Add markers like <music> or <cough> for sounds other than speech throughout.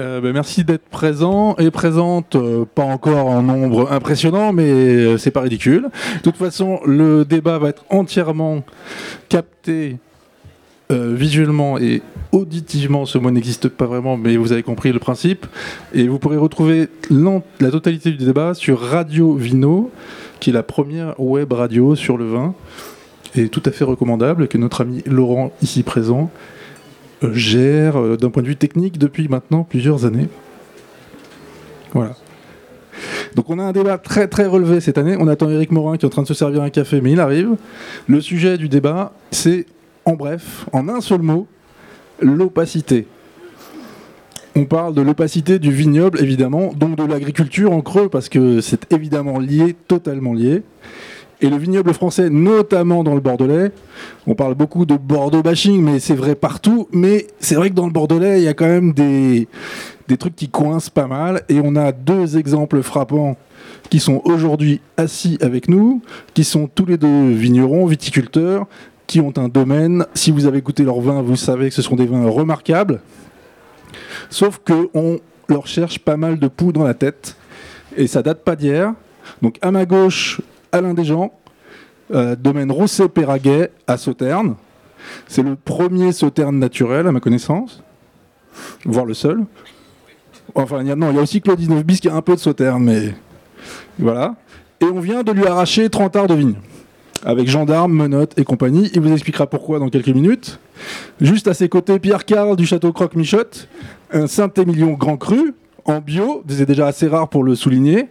Euh, ben, merci d'être présent et présente, euh, pas encore en nombre impressionnant, mais euh, c'est pas ridicule. De toute façon, le débat va être entièrement capté euh, visuellement et auditivement. Ce mot n'existe pas vraiment, mais vous avez compris le principe. Et vous pourrez retrouver la totalité du débat sur Radio Vino, qui est la première web radio sur le vin, et tout à fait recommandable, que notre ami Laurent, ici présent, gère euh, d'un point de vue technique depuis maintenant plusieurs années. Voilà. Donc on a un débat très très relevé cette année. On attend Eric Morin qui est en train de se servir un café, mais il arrive. Le sujet du débat, c'est en bref, en un seul mot, l'opacité. On parle de l'opacité du vignoble, évidemment, donc de l'agriculture en creux, parce que c'est évidemment lié, totalement lié. Et le vignoble français, notamment dans le Bordelais, on parle beaucoup de Bordeaux bashing, mais c'est vrai partout. Mais c'est vrai que dans le Bordelais, il y a quand même des, des trucs qui coincent pas mal. Et on a deux exemples frappants qui sont aujourd'hui assis avec nous, qui sont tous les deux vignerons, viticulteurs, qui ont un domaine. Si vous avez goûté leurs vins, vous savez que ce sont des vins remarquables. Sauf qu'on leur cherche pas mal de poux dans la tête. Et ça date pas d'hier. Donc à ma gauche, Alain Desjans, euh, domaine Rosset-Péraguet à Sauternes. C'est le premier Sauterne naturel à ma connaissance, voire le seul. Enfin, il y a, non, il y a aussi Claude 19 bis qui a un peu de Sauterne, mais voilà. Et on vient de lui arracher 30 arts de vigne, avec gendarmes, menottes et compagnie. Il vous expliquera pourquoi dans quelques minutes. Juste à ses côtés, Pierre Carl du château Croque-Michotte, un Saint-Émilion Grand Cru, en bio, c'est déjà assez rare pour le souligner,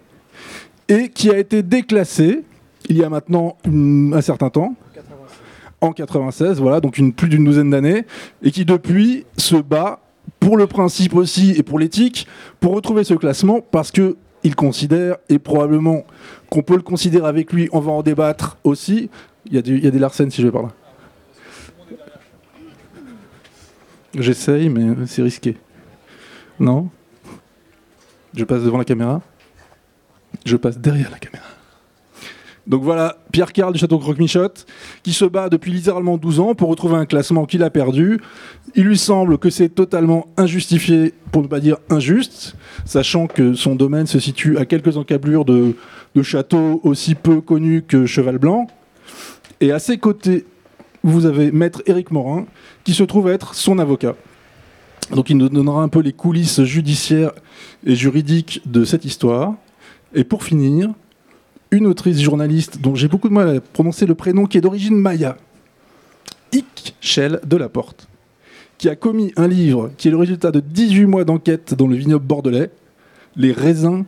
et qui a été déclassé il y a maintenant un certain temps, en 96, voilà, donc plus d'une douzaine d'années, et qui depuis se bat pour le principe aussi et pour l'éthique, pour retrouver ce classement, parce que il considère, et probablement qu'on peut le considérer avec lui, on va en débattre aussi. Il y a, du- il y a des Larsen si je vais par là. J'essaye, mais c'est risqué. Non? Je passe devant la caméra? Je passe derrière la caméra. Donc voilà, Pierre Carl du Château Croque-Michotte, qui se bat depuis littéralement 12 ans pour retrouver un classement qu'il a perdu. Il lui semble que c'est totalement injustifié, pour ne pas dire injuste, sachant que son domaine se situe à quelques encablures de, de châteaux aussi peu connus que Cheval Blanc. Et à ses côtés, vous avez Maître Éric Morin, qui se trouve être son avocat. Donc il nous donnera un peu les coulisses judiciaires et juridiques de cette histoire. Et pour finir, une autrice journaliste dont j'ai beaucoup de mal à prononcer le prénom, qui est d'origine maya, Ixchel de la Porte, qui a commis un livre qui est le résultat de 18 mois d'enquête dans le vignoble bordelais, Les raisins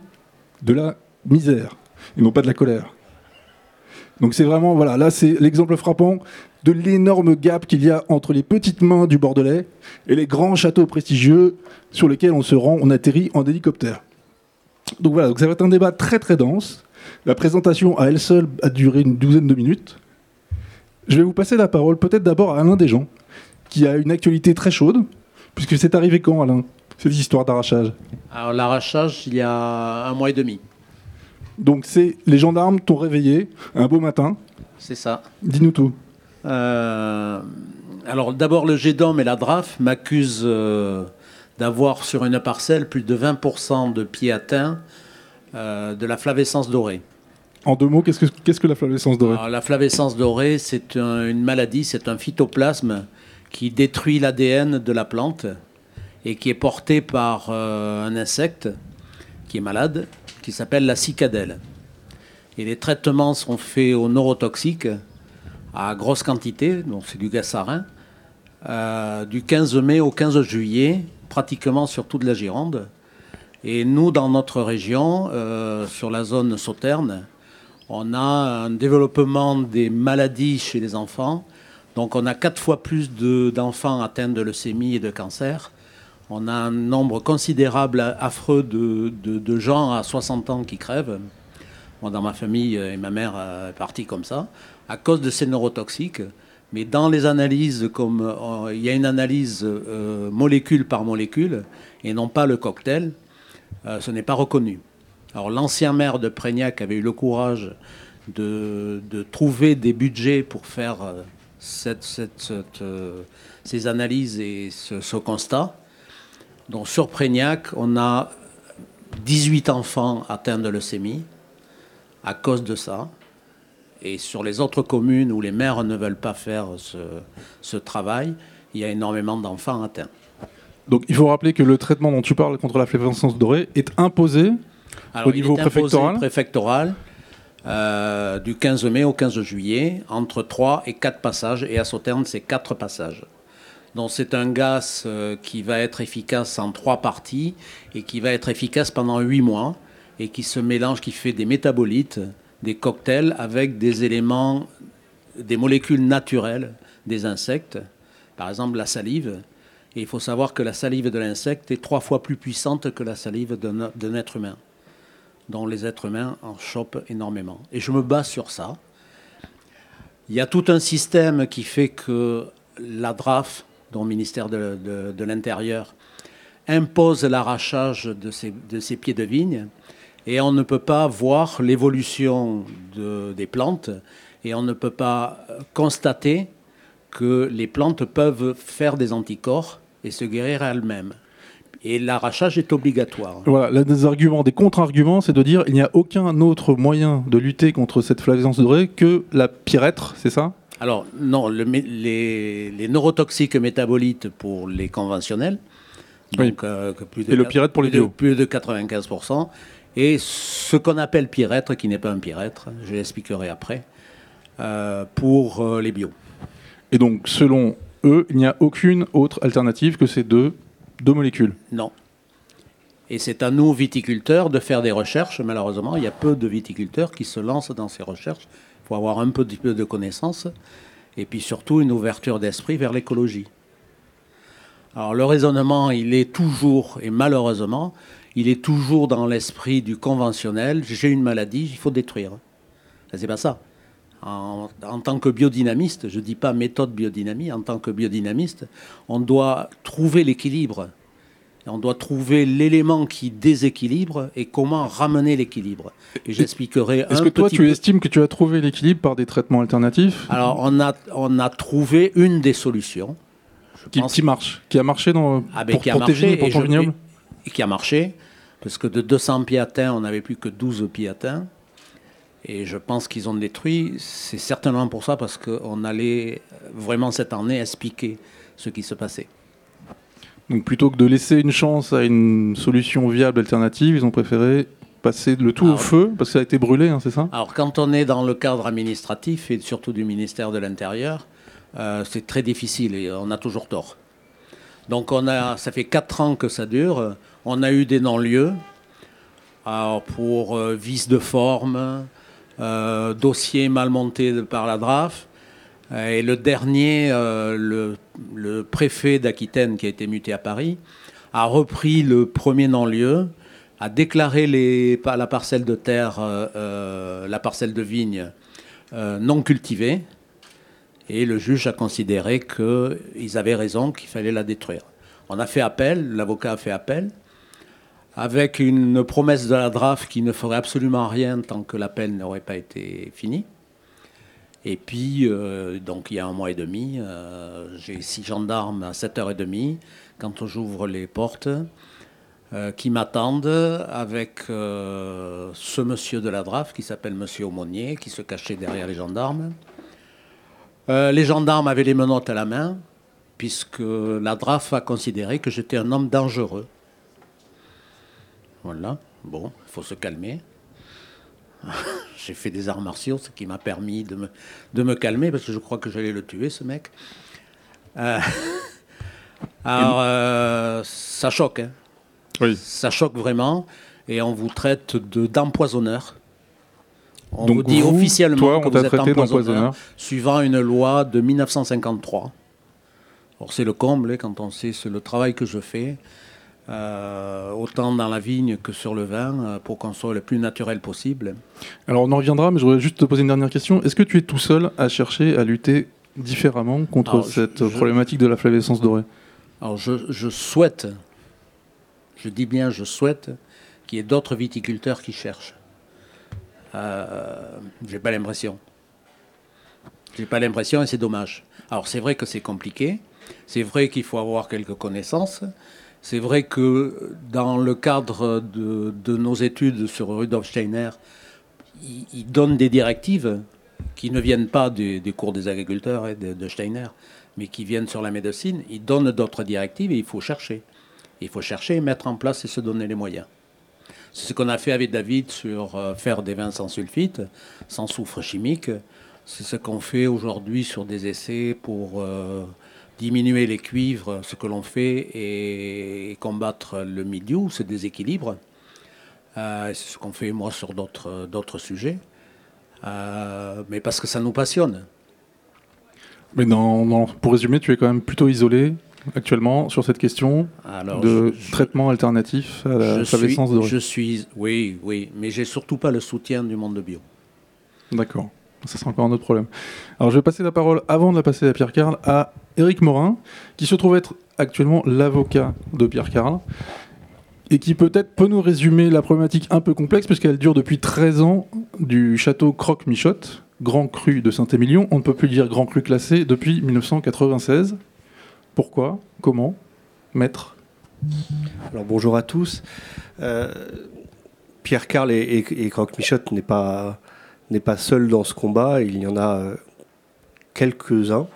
de la misère, et non pas de la colère. Donc c'est vraiment, voilà, là c'est l'exemple frappant de l'énorme gap qu'il y a entre les petites mains du Bordelais et les grands châteaux prestigieux sur lesquels on se rend, on atterrit en hélicoptère. Donc voilà, donc ça va être un débat très très dense. La présentation à elle seule a duré une douzaine de minutes. Je vais vous passer la parole peut-être d'abord à Alain Desjans, qui a une actualité très chaude, puisque c'est arrivé quand Alain Cette histoire d'arrachage? Alors l'arrachage, il y a un mois et demi. Donc c'est les gendarmes t'ont réveillé un beau matin. C'est ça. Dis-nous tout. Euh, alors d'abord, le GEDOM et la DRAF m'accusent euh, d'avoir sur une parcelle plus de 20% de pieds atteints euh, de la flavescence dorée. En deux mots, qu'est-ce que, la flavescence dorée la flavescence dorée, c'est un- une maladie, c'est un phytoplasme qui détruit l'ADN de la plante et qui est porté par euh, un insecte qui est malade, qui s'appelle la cicadelle. Et les traitements sont faits au neurotoxique à grosse quantité, donc c'est du gassarin, euh, du 15 mai au 15 juillet, pratiquement sur toute la Gironde. Et nous, dans notre région, euh, sur la zone sauterne, on a un développement des maladies chez les enfants. Donc on a quatre fois plus de- d'enfants atteints de leucémie et de cancer. On a un nombre considérable, affreux, de, gens à 60 ans qui crèvent. Moi, dans ma famille, euh, et ma mère euh, est partie comme ça, à cause de ces neurotoxiques. Mais dans les analyses, comme euh, il y a une analyse molécule par molécule, et non pas le cocktail, ce n'est pas reconnu. Alors l'ancien maire de Prégnac avait eu le courage de, trouver des budgets pour faire euh, euh, ces analyses et ce, ce constat. Donc sur Prégnac, on a 18 enfants atteints de leucémie à cause de ça. Et sur les autres communes où les maires ne veulent pas faire ce, travail, il y a énormément d'enfants atteints. Donc il faut rappeler que le traitement dont tu parles contre la flavescence dorée est imposé au niveau préfectoral. préfectoral euh, du 15 mai au 15 juillet, entre 3 et 4 passages, et à Sauternes, c'est 4 passages. Donc c'est un gaz euh, qui va être efficace en trois parties et qui va être efficace pendant 8 mois et qui se mélange, qui fait des métabolites, des cocktails avec des éléments, des molécules naturelles des insectes, par exemple la salive. Et il faut savoir que la salive de l'insecte est trois fois plus puissante que la salive d'un être humain dont les êtres humains en chopent énormément. Et je me base sur ça. Il y a tout un système qui fait que la DRAF, dont le ministère de, l'Intérieur, impose l'arrachage de ces, de ces, pieds de vigne. Et on ne peut pas voir l'évolution des plantes et on ne peut pas constater que les plantes peuvent faire des anticorps et se guérir elles-mêmes et l'arrachage est obligatoire. Voilà, l'un des arguments, des contre-arguments, c'est de dire il n'y a aucun autre moyen de lutter contre cette flavescence dorée que la pyrètre, c'est ça? Alors non, les, neurotoxiques métabolites pour les conventionnels, donc, euh, plus de, et le pyrètre pour les bio. Plus de 95%, et ce qu'on appelle pyrètre, qui n'est pas un pyrètre, je l'expliquerai après, euh, pour euh, les bio. Et donc, selon eux, il n'y a aucune autre alternative que ces deux deux molécules Non. Et c'est à nous, viticulteurs, de faire des recherches. Malheureusement, il y a peu de viticulteurs qui se lancent dans ces recherches. Il faut avoir un peu de connaissances et puis surtout une ouverture d'esprit vers l'écologie. Alors le raisonnement, il est toujours, et malheureusement, il est toujours dans l'esprit du conventionnel. J'ai une maladie, il faut détruire. C'est pas ça. En, en, tant que biodynamiste, je ne dis pas méthode biodynamie, en tant que biodynamiste, on doit trouver l'équilibre. On doit trouver l'élément qui déséquilibre et comment ramener l'équilibre. Et j'expliquerai Est-ce que toi, tu estimes que tu as trouvé l'équilibre par des traitements alternatifs? Alors, on a, on a trouvé une des solutions. Qui, qui, marche Qui a marché dans, ah ben, pour, qui a marché, pour ton vignoble Qui a marché, parce que de 200 pieds atteints, on n'avait plus que 12 pieds atteints. Et je pense qu'ils ont détruit. C'est certainement pour ça, parce qu'on allait vraiment cette année expliquer ce qui se passait. Donc plutôt que de laisser une chance à une solution viable alternative, ils ont préféré passer le tout au feu, parce que ça a été brûlé, hein, c'est ça? Alors quand on est dans le cadre administratif, et surtout du ministère de l'Intérieur, euh, c'est très difficile et on a toujours tort. Donc on a, ça fait quatre ans que ça dure. On a eu des non-lieux pour euh, vice de forme, dossier mal monté par la DRAF. Euh, et le dernier, euh, le, préfet d'Aquitaine, qui a été muté à Paris, a repris le premier non-lieu, a déclaré les, la parcelle de terre, la parcelle de vigne non cultivée, et le juge a considéré qu'ils avaient raison, qu'il fallait la détruire. On a fait appel, l'avocat a fait appel, avec une promesse de la DRAF qui ne ferait absolument rien tant que l'appel n'aurait pas été fini. Et puis, euh, donc il y a un mois et demi, euh, j'ai six gendarmes à 7h30 quand j'ouvre les portes euh, qui m'attendent avec ce monsieur de la DRAF qui s'appelle monsieur Aumonier, qui se cachait derrière les gendarmes. les gendarmes avaient les menottes à la main, puisque la DRAF a considéré que j'étais un homme dangereux. Voilà, bon, il faut se calmer. <laughs> J'ai fait des arts martiaux, ce qui m'a permis de me, de me calmer, parce que je crois que j'allais le tuer, ce mec. Euh, <laughs> alors, euh, ça choque. Hein. Oui. Ça choque vraiment. Et on vous traite d'empoisonneur. on vous dit officiellement que vous êtes empoisonneur, suivant une loi de 1953. Or, c'est le comble hein, quand on sait le travail que je fais. Euh, autant dans la vigne que sur le vin, euh, pour qu'on soit le plus naturel possible. Alors on en reviendra, mais je voudrais juste te poser une dernière question. Est-ce que tu es tout seul à chercher à lutter différemment contre cette problématique de la flavescence dorée? Alors je, souhaite, je dis bien je souhaite, qu'il y ait d'autres viticulteurs qui cherchent. Euh, J'ai pas l'impression. J'ai pas l'impression et c'est dommage. Alors c'est vrai que c'est compliqué, c'est vrai qu'il faut avoir quelques connaissances, C'est vrai que dans le cadre de, nos études sur Rudolf Steiner, il, donne des directives qui ne viennent pas des, cours des agriculteurs et de, Steiner, mais qui viennent sur la médecine. Il donne d'autres directives et il faut chercher. Il faut chercher, mettre en place et se donner les moyens. C'est ce qu'on a fait avec David sur euh, faire des vins sans sulfite, sans soufre chimique. C'est ce qu'on fait aujourd'hui sur des essais pour euh, diminuer les cuivres, ce que l'on fait, et, combattre le milieu, ce déséquilibre. Euh, c'est ce qu'on fait moi sur d'autres, d'autres sujets. Euh, mais parce que ça nous passionne. Mais non, pour résumer, tu es quand même plutôt isolé actuellement sur cette question de traitement alternatif à la flavescence dorée. Je suis, oui, oui, mais j'ai surtout pas le soutien du monde de bio. D'accord. Ça sera encore un autre problème. Alors je vais passer la parole, avant de la passer à Pierre Carl, à Éric Morin, qui se trouve être actuellement l'avocat de Pierre Carl, et qui peut-être peut nous résumer la problématique un peu complexe, puisqu'elle dure depuis 13 ans du château Croque-Michotte, Grand Cru de Saint-Émilion. On ne peut plus dire Grand Cru classé depuis 1996. Pourquoi? Comment? Maître? Alors bonjour à tous. Euh, Pierre Carl et, et Croque-Michotte n'est pas n'est pas seul dans ce combat. Il y en a euh, quelques-uns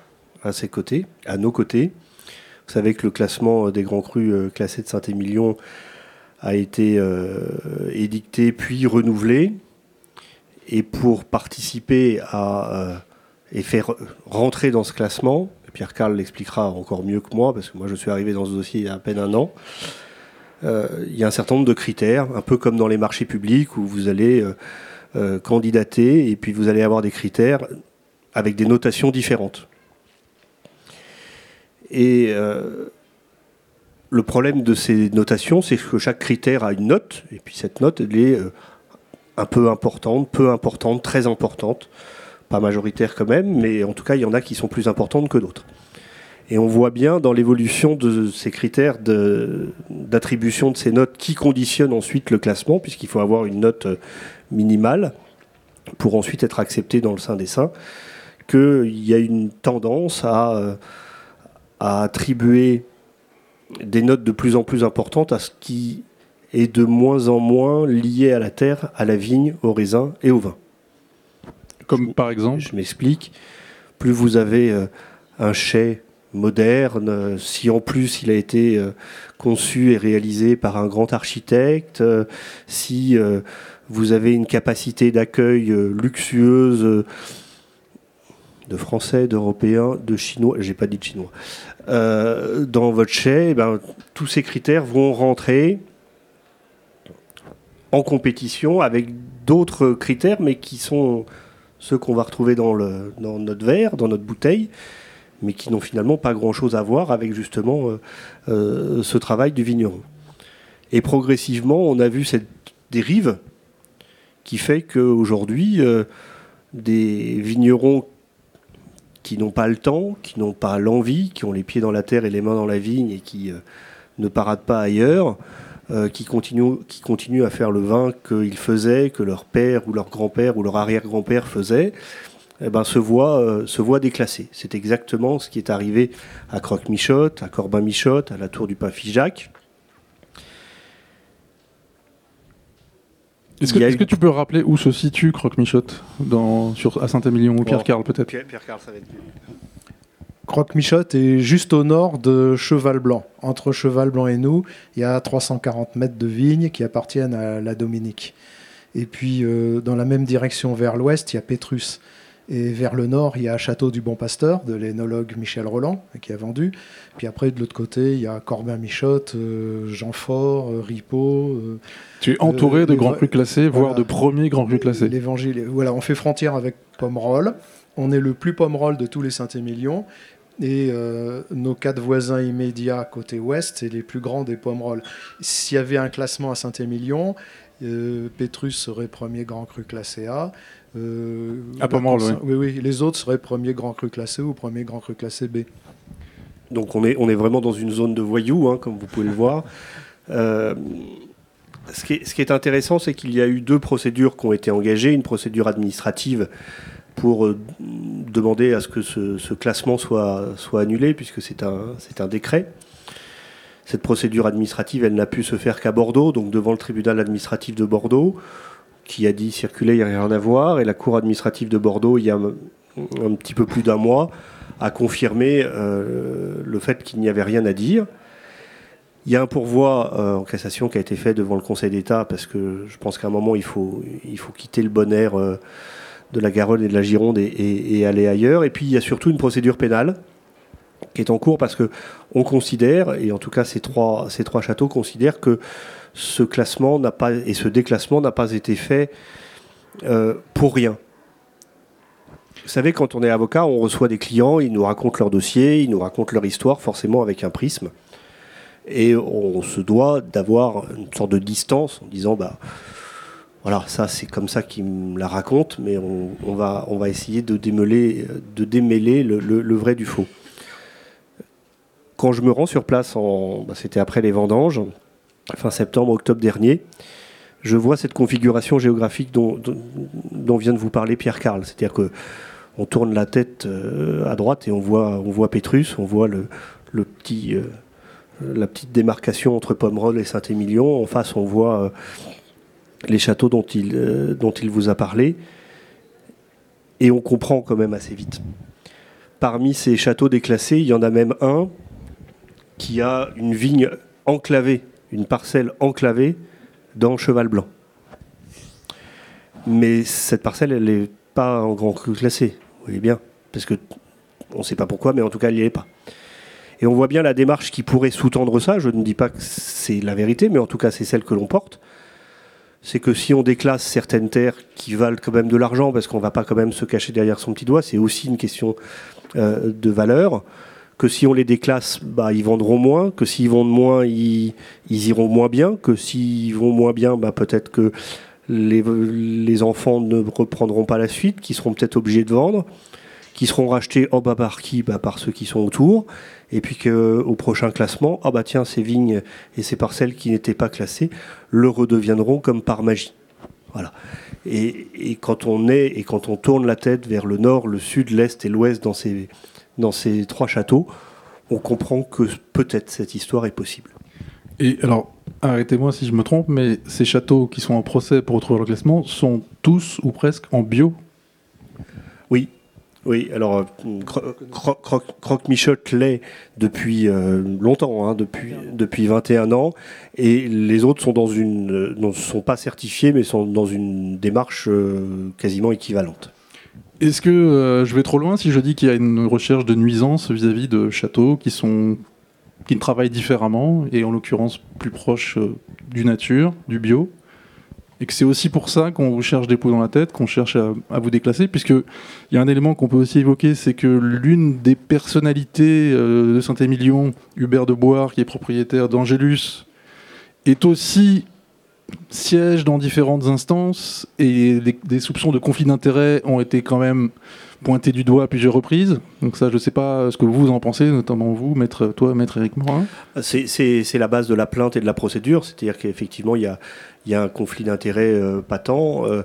à ses côtés, à nos côtés. Vous savez que le classement des grands crus euh, classés de Saint-Émilion a été euh, édicté puis renouvelé. Et pour participer à et faire rentrer dans ce classement, Pierre Carl l'expliquera encore mieux que moi, parce que moi je suis arrivé dans ce dossier il y a à peine un an, il y a un certain nombre de critères, un peu comme dans les marchés publics où vous allez euh, candidater et puis vous allez avoir des critères avec des notations différentes. Et euh, le problème de ces notations, c'est que chaque critère a une note, et puis cette note, elle est euh, un peu importante, peu importante, très importante, pas majoritaire quand même, mais en tout cas, il y en a qui sont plus importantes que d'autres. Et on voit bien dans l'évolution de ces critères d'attribution de, ces notes qui conditionnent ensuite le classement, puisqu'il faut avoir une note minimale pour ensuite être accepté dans le sein des saints, qu'il y a une tendance à, euh, à attribuer des notes de plus en plus importantes à ce qui est de moins en moins lié à la terre, à la vigne, au raisin et au vin. Comme par exemple Je m'explique. Plus vous avez euh, un chai moderne, si en plus il a été euh, conçu et réalisé par un grand architecte, si vous avez une capacité d'accueil euh, luxueuse euh, de Français, d'Européens, de Chinois, j'ai pas dit de Chinois, euh, dans votre chai, eh ben, tous ces critères vont rentrer en compétition avec d'autres critères, mais qui sont ceux qu'on va retrouver dans, notre verre, dans notre bouteille, mais qui n'ont finalement pas grand-chose à voir avec justement ce travail du vigneron. Et progressivement, on a vu cette dérive qui fait qu'aujourd'hui, euh, des vignerons qui n'ont pas le temps, qui n'ont pas l'envie, qui ont les pieds dans la terre et les mains dans la vigne et qui euh, ne paradent pas ailleurs, euh, qui, continuent, qui continuent à faire le vin qu'ils faisaient, que leur père ou leur grand-père ou leur arrière-grand-père faisait, eh ben, se voient se voit déclassés. C'est exactement ce qui est arrivé à Croque-Michotte, à Corbin-Michotte, à la Tour du Pain Figeac. Est-ce que, tu peux rappeler où se situe Croque-Michotte à Saint-Émilion ou Pierre-Carl peut-être? Pierre-Carl, ça va être Croque-Michotte est juste au nord de Cheval Blanc. Entre Cheval Blanc et nous, il y a 340 mètres de vignes qui appartiennent à la Dominique. Et puis, euh, dans la même direction vers l'ouest, il y a Pétrus. Et vers le nord, il y a Château du Bon Pasteur de l'énologue Michel Roland, qui a vendu. Puis après, de l'autre côté, il y a Corbin Michotte, euh, Jean Fort, euh, Ripaud. Euh, tu es entouré de grands crus classés, voire de premiers grands crus classés. L'évangile. Voilà, on fait frontière avec Pomerol. On est le plus Pomerol de tous les Saint-Émilion. Et nos quatre voisins immédiats côté ouest, c'est les plus grands des Pomerol. S'il y avait un classement à Saint-Émilion, Pétrus serait premier grand cru classé A. Euh, ah, pas oui. oui. Oui, Les autres seraient premier grand cru classé ou premier grand cru classé B. Donc on est, on est vraiment dans une zone de voyous, hein, comme vous pouvez le voir. Euh, ce, qui est, ce, qui est, intéressant, c'est qu'il y a eu deux procédures qui ont été engagées. Une procédure administrative pour euh, demander à ce que ce, classement soit, soit annulé, puisque c'est un, un décret. Cette procédure administrative, elle n'a pu se faire qu'à Bordeaux, donc devant le tribunal administratif de Bordeaux, qui a dit circuler, il n'y a rien à voir, et la cour administrative de Bordeaux, il y a un, petit peu plus d'un mois, a confirmé euh, le fait qu'il n'y avait rien à dire. Il y a un pourvoi euh, en cassation qui a été fait devant le Conseil d'État parce que je pense qu'à un moment il faut, il faut quitter le bon air de la Garonne et de la Gironde et, aller ailleurs. Et puis il y a surtout une procédure pénale qui est en cours parce que on considère, et en tout cas ces trois, châteaux considèrent que ce classement n'a pas et ce déclassement n'a pas été fait euh, pour rien. Vous savez, quand on est avocat, on reçoit des clients, ils nous racontent leur dossier, ils nous racontent leur histoire, forcément avec un prisme. Et on se doit d'avoir une sorte de distance en disant, bah, voilà, ça c'est comme ça qu'il me la raconte, mais on, va, on va essayer de démêler, de démêler le, vrai du faux. Quand je me rends sur place, bah, c'était après les vendanges, fin septembre, octobre dernier, je vois cette configuration géographique dont, vient de vous parler Pierre Carl. C'est-à-dire que on tourne la tête euh, à droite et on voit, on voit Pétrus, on voit le, petit, euh, la petite démarcation entre Pomerol et Saint-Émilion. En face, on voit euh, les châteaux dont il, euh, dont il vous a parlé. Et on comprend quand même assez vite. Parmi ces châteaux déclassés, il y en a même un qui a une vigne enclavée, une parcelle enclavée dans Cheval Blanc. Mais cette parcelle, elle n'est pas en grand cru classé, vous voyez bien. Parce que on ne sait pas pourquoi, mais en tout cas, elle n'y est pas. Et on voit bien la démarche qui pourrait sous-tendre ça. Je ne dis pas que c'est la vérité, mais en tout cas, c'est celle que l'on porte. C'est que si on déclasse certaines terres qui valent quand même de l'argent, parce qu'on ne va pas quand même se cacher derrière son petit doigt, c'est aussi une question euh, de valeur. Que si on les déclasse, bah, ils vendront moins. Que s'ils vendent moins, ils, iront moins bien. Que s'ils vont moins bien, bah, peut-être que les, enfants ne reprendront pas la suite, qui seront peut-être obligés de vendre qui seront rachetés oh bah, par qui Par ceux qui sont autour. Et puis qu'au prochain classement, ah bah tiens, ces vignes et ces parcelles qui n'étaient pas classées le redeviendront comme par magie. Voilà. Et, quand on est et quand on tourne la tête vers le nord, le sud, l'est et l'ouest dans ces, dans ces trois châteaux, on comprend que peut-être cette histoire est possible. Et alors, arrêtez-moi si je me trompe, mais ces châteaux qui sont en procès pour retrouver le classement sont tous ou presque en bio? Oui, oui, alors euh, Croque Michotte l'est depuis euh, longtemps, hein, depuis, depuis 21 ans, et les autres sont dans une, euh, ne sont pas certifiés, mais sont dans une démarche quasiment équivalente. Est-ce que je vais trop loin si je dis qu'il y a une recherche de nuisance vis-à-vis de châteaux qui sont qui travaillent différemment et en l'occurrence plus proches du nature, du bio? Et que c'est aussi pour ça qu'on vous cherche des poux dans la tête, qu'on cherche à, vous déclasser, puisqu'il y a un élément qu'on peut aussi évoquer, c'est que l'une des personnalités euh, de Saint-Émilion, Hubert de Boire, qui est propriétaire d'Angélus, est aussi siège dans différentes instances, et des, soupçons de conflit d'intérêts ont été quand même pointés du doigt à plusieurs reprises. Donc ça, je ne sais pas ce que vous en pensez, notamment vous, maître, toi, maître Éric Morin. C'est la base de la plainte et de la procédure, c'est-à-dire qu'effectivement, il y a, un conflit d'intérêts euh, patent. Euh,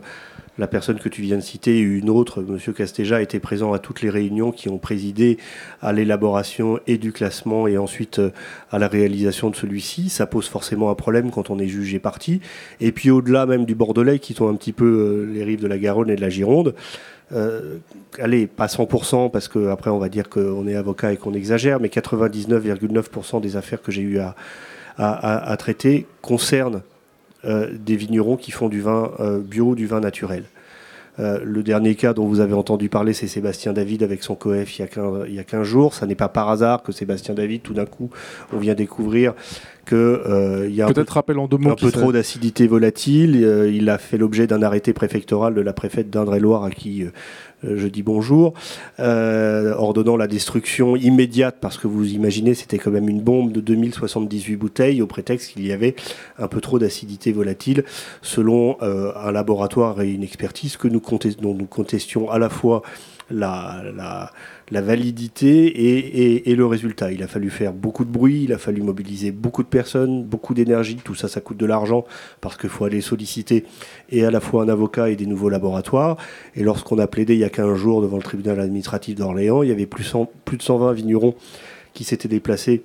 la personne que tu viens de citer une autre, M. Castéja, était présent à toutes les réunions qui ont présidé à l'élaboration et du classement et ensuite euh, à la réalisation de celui-ci. Ça pose forcément un problème quand on est jugé parti. Et puis au-delà même du Bordelais, qui sont un petit peu les rives de la Garonne et de la Gironde, allez, pas 100%, parce qu'après on va dire qu'on est avocat et qu'on exagère, mais 99,9% des affaires que j'ai eu à, à, traiter concernent euh, des vignerons qui font du vin euh, bio, du vin naturel. Euh, le dernier cas dont vous avez entendu parler, c'est Sébastien David avec son coef il y a 15, il y a 15 jours. Ça n'est pas par hasard que Sébastien David, tout d'un coup, on vient découvrir qu'il y a un, peu, un peu trop d'acidité volatile. il a fait l'objet d'un arrêté préfectoral de la préfète d'Indre-et-Loire à qui euh, je dis bonjour, euh, ordonnant la destruction immédiate, parce que vous imaginez, c'était quand même une bombe de 2078 bouteilles, au prétexte qu'il y avait un peu trop d'acidité volatile, selon euh, un laboratoire et une expertise que nous dont nous contestions à la fois la, la, la validité et, le résultat. Il a fallu faire beaucoup de bruit, il a fallu mobiliser beaucoup de personnes, beaucoup d'énergie. Tout ça, ça coûte de l'argent parce qu'il faut aller solliciter et à la fois un avocat et des nouveaux laboratoires. Et lorsqu'on a plaidé il y a 15 jours devant le tribunal administratif d'Orléans, il y avait plus, plus de 120 vignerons qui s'étaient déplacés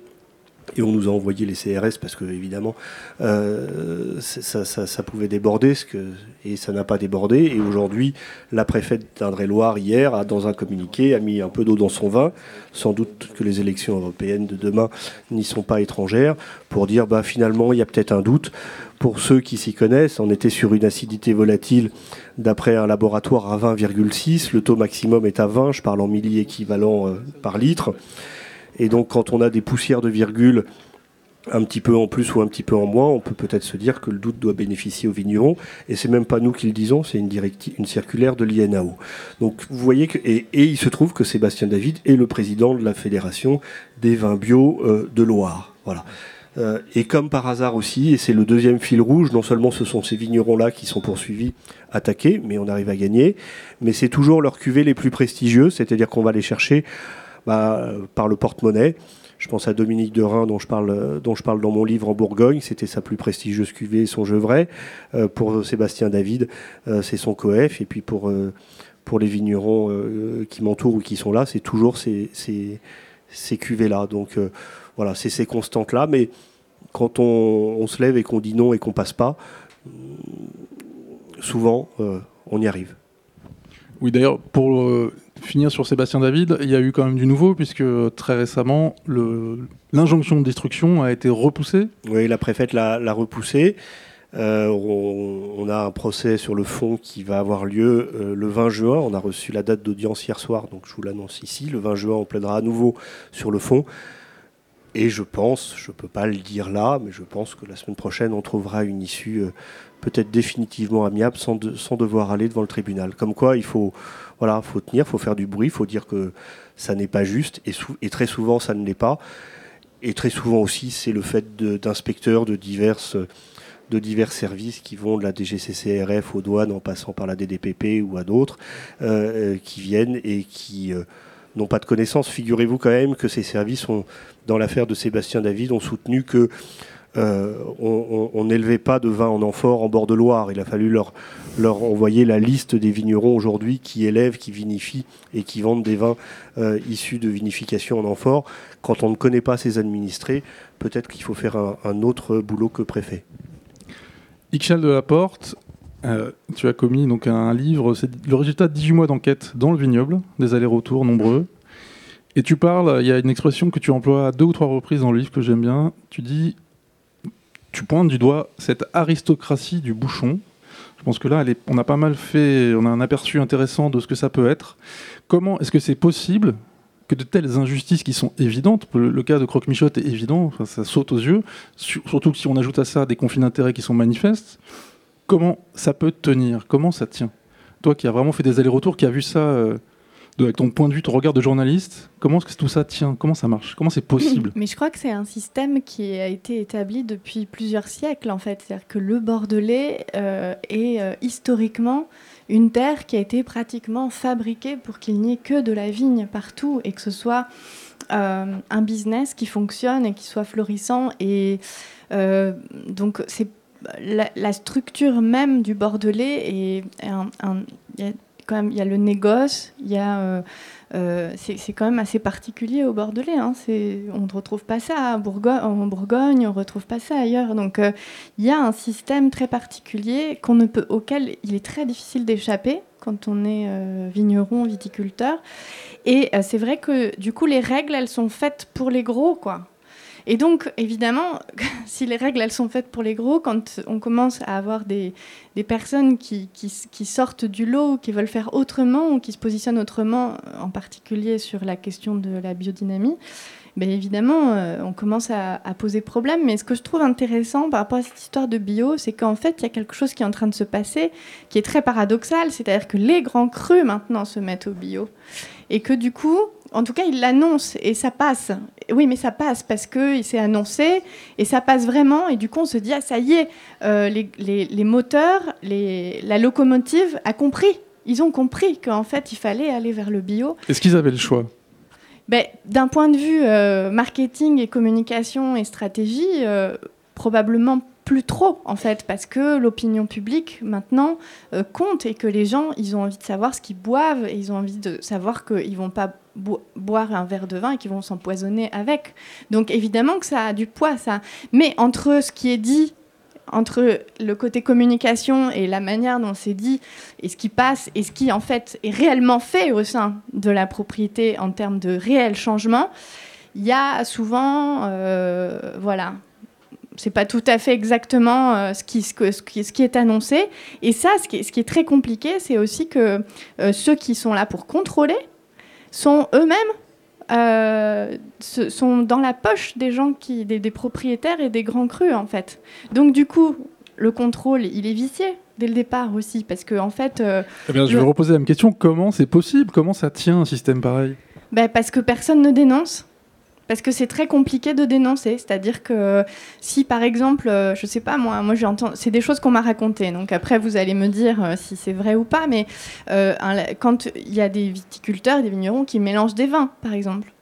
et on nous a envoyé les CRS parce que évidemment euh, ça, ça, ça, pouvait déborder ce que, et ça n'a pas débordé. Et aujourd'hui la préfète d'Indre-et-Loire hier a dans un communiqué a mis un peu d'eau dans son vin. Sans doute que les élections européennes de demain n'y sont pas étrangères pour dire bah finalement il y a peut-être un doute. Pour ceux qui s'y connaissent on était sur une acidité volatile d'après un laboratoire à 20,6 le taux maximum est à 20 je parle en milli équivalent euh, par litre et donc, quand on a des poussières de virgule un petit peu en plus ou un petit peu en moins, on peut peut-être se dire que le doute doit bénéficier aux vignerons. Et c'est même pas nous qui le disons, c'est une, une circulaire de l'INAO. Donc vous voyez que et, il se trouve que Sébastien David est le président de la fédération des vins bio euh, de Loire. Voilà. Euh, et comme par hasard aussi, et c'est le deuxième fil rouge, non seulement ce sont ces vignerons-là qui sont poursuivis, attaqués, mais on arrive à gagner, mais c'est toujours leurs cuvées les plus prestigieux, c'est-à-dire qu'on va les chercher bah, par le porte-monnaie. Je pense à Dominique de Rhin, dont je parle, dont je parle dans mon livre en Bourgogne. C'était sa plus prestigieuse cuvée, son Gevrey. Euh, pour Sébastien David, euh, c'est son coef. Et puis pour, euh, pour les vignerons qui m'entourent ou qui sont là, c'est toujours ces, ces, ces cuvées-là. Donc voilà, c'est ces constantes-là. Mais quand on, on, se lève et qu'on dit non et qu'on passe pas, souvent, on y arrive. Oui, d'ailleurs, pour finir sur Sébastien David, il y a eu quand même du nouveau, puisque très récemment, l'injonction de destruction a été repoussée. Oui, la préfète l'a repoussée. Euh, on, a un procès sur le fond qui va avoir lieu euh, le 20 juin. On a reçu la date d'audience hier soir, donc je vous l'annonce ici. Le 20 juin, on plaidera à nouveau sur le fond. Et je pense, je ne peux pas le dire là, mais je pense que la semaine prochaine, on trouvera une issue euh, peut-être définitivement amiable sans, sans, devoir aller devant le tribunal. Comme quoi, il faut, voilà, faut tenir, il faut faire du bruit, il faut dire que ça n'est pas juste, et, très souvent ça ne l'est pas. Et très souvent aussi, c'est le fait d'inspecteurs de, de divers services qui vont de la DGCCRF aux douanes en passant par la DDPP ou à d'autres, euh, euh, qui viennent et qui n'ont pas de connaissances. Figurez-vous quand même que ces services, dans l'affaire de Sébastien David, ont soutenu que euh, on n'élevait pas de vin en amphore en bord de Loire. Il a fallu leur, envoyer la liste des vignerons aujourd'hui qui élèvent, qui vinifient et qui vendent des vins euh, issus de vinification en amphore. Quand on ne connaît pas ces administrés, peut-être qu'il faut faire un, autre boulot que préfet. De la Porte, euh, tu as commis donc un livre, c'est le résultat de 18 mois d'enquête dans le vignoble, des allers-retours nombreux. Et tu parles, il y a une expression que tu emploies à deux ou trois reprises dans le livre que j'aime bien. Tu dis tu pointes du doigt cette aristocratie du bouchon. Je pense que là, on a pas mal fait, on a un aperçu intéressant de ce que ça peut être. Comment est-ce que c'est possible que de telles injustices qui sont évidentes, le, cas de Croque-Michotte est évident, ça saute aux yeux, surtout si on ajoute à ça des conflits d'intérêts qui sont manifestes, comment ça peut tenir? Comment ça tient? Toi qui as vraiment fait des allers-retours, qui as vu ça euh, avec ton point de vue, ton regard de journaliste, comment est-ce que tout ça tient? Comment ça marche? Comment c'est possible? <clears throat> Mais je crois que c'est un système qui a été établi depuis plusieurs siècles, en fait. C'est-à-dire que le Bordelais euh, est euh, historiquement une terre qui a été pratiquement fabriquée pour qu'il n'y ait que de la vigne partout et que ce soit un business qui fonctionne et qui soit florissant. Et donc, c'est la, structure même du Bordelais un, quand même, il y a le négoce, il y a, euh, euh, c'est quand même assez particulier au Bordelais. Hein, on ne retrouve pas ça en Bourgogne, on ne retrouve pas ça ailleurs. Donc euh, il y a un système très particulier ne peut, auquel il est très difficile d'échapper quand on est vigneron, viticulteur. Et c'est vrai que du coup, les règles, elles sont faites pour les gros, quoi. Et donc, évidemment, <laughs> si les règles, elles sont faites pour les gros, quand on commence à avoir des, personnes qui, sortent du lot, qui veulent faire autrement, ou qui se positionnent autrement, en particulier sur la question de la biodynamie, ben évidemment, euh, on commence à, à, poser problème. Mais ce que je trouve intéressant par rapport à cette histoire de bio, c'est qu'en fait, il y a quelque chose qui est en train de se passer, qui est très paradoxal, c'est-à-dire que les grands crus maintenant se mettent au bio. Et que du coup, en tout cas, il l'annonce et ça passe. Oui, mais ça passe parce qu'il s'est annoncé et ça passe vraiment. Et du coup, on se dit, ah, ça y est, euh, les, moteurs, la locomotive a compris. Ils ont compris qu'en fait, il fallait aller vers le bio. Est-ce qu'ils avaient le choix? Ben, D'un point de vue euh, marketing et communication et stratégie, euh, probablement plus trop en fait parce que l'opinion publique maintenant compte et que les gens ils ont envie de savoir ce qu'ils boivent et ils ont envie de savoir qu'ils vont pas boire un verre de vin et qui vont s'empoisonner avec. Donc évidemment que ça a du poids, ça. Mais entre ce qui est dit entre le côté communication et la manière dont c'est dit et ce qui passe et ce qui en fait est réellement fait au sein de la propriété en termes de réel changement, il y a souvent, euh, voilà, c'est pas tout à fait exactement euh, ce, qui, est annoncé. Et ça, ce qui est, ce qui est très compliqué, c'est aussi que euh, ceux qui sont là pour contrôler sont eux-mêmes euh, sont dans la poche des gens qui, des, des, propriétaires et des grands crus en fait. Donc du coup, le contrôle, il est vicié dès le départ aussi, parce que en fait. eh bien, je vais reposer la même question. Comment c'est possible? Comment ça tient un système pareil? Ben, parce que personne ne dénonce. Parce que c'est très compliqué de dénoncer. C'est-à-dire que si, par exemple, euh, je sais pas, moi, moi j'entends, c'est des choses qu'on m'a racontées. Donc après, vous allez me dire euh, si c'est vrai ou pas. Mais euh, quand il y a des viticulteurs, des vignerons qui mélangent des vins, par exemple.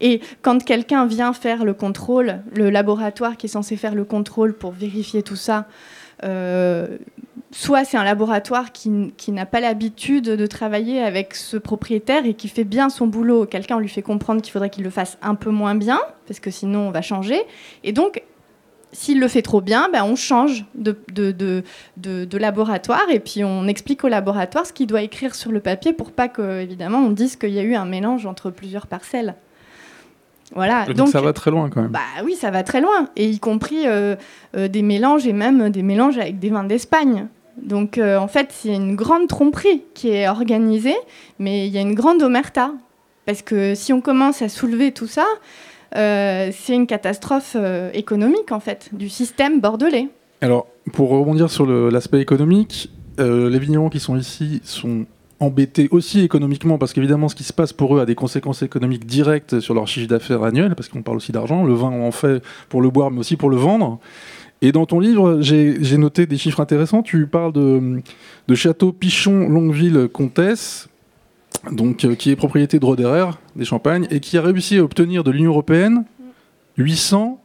Et quand quelqu'un vient faire le contrôle, le laboratoire qui est censé faire le contrôle pour vérifier tout ça, soit c'est un laboratoire qui, n'a pas l'habitude de travailler avec ce propriétaire et qui fait bien son boulot. Quelqu'un, lui fait comprendre qu'il faudrait qu'il le fasse un peu moins bien, parce que sinon on va changer. Et donc, s'il le fait trop bien, ben on change de, de, laboratoire et puis on explique au laboratoire ce qu'il doit écrire sur le papier pour pas que, évidemment, on dise qu'il y a eu un mélange entre plusieurs parcelles. Voilà. Donc, ça va très loin quand même. Bah oui, ça va très loin. Et y compris euh, euh, des mélanges et même des mélanges avec des vins d'Espagne. Donc euh, en fait, c'est une grande tromperie qui est organisée, mais il y a une grande omerta. Parce que si on commence à soulever tout ça, c'est une catastrophe économique en fait du système bordelais. Alors, pour rebondir sur l'aspect économique, les vignerons qui sont ici sont embêtés aussi économiquement parce qu'évidemment ce qui se passe pour eux a des conséquences économiques directes sur leur chiffre d'affaires annuel parce qu'on parle aussi d'argent. Le vin on en fait pour le boire mais aussi pour le vendre. Et dans ton livre, j'ai noté des chiffres intéressants. Tu parles de, de Château Pichon Longueville Comtesse, donc, euh, qui est propriété de Roderer, des Champagnes, et qui a réussi à obtenir de l'Union Européenne 800...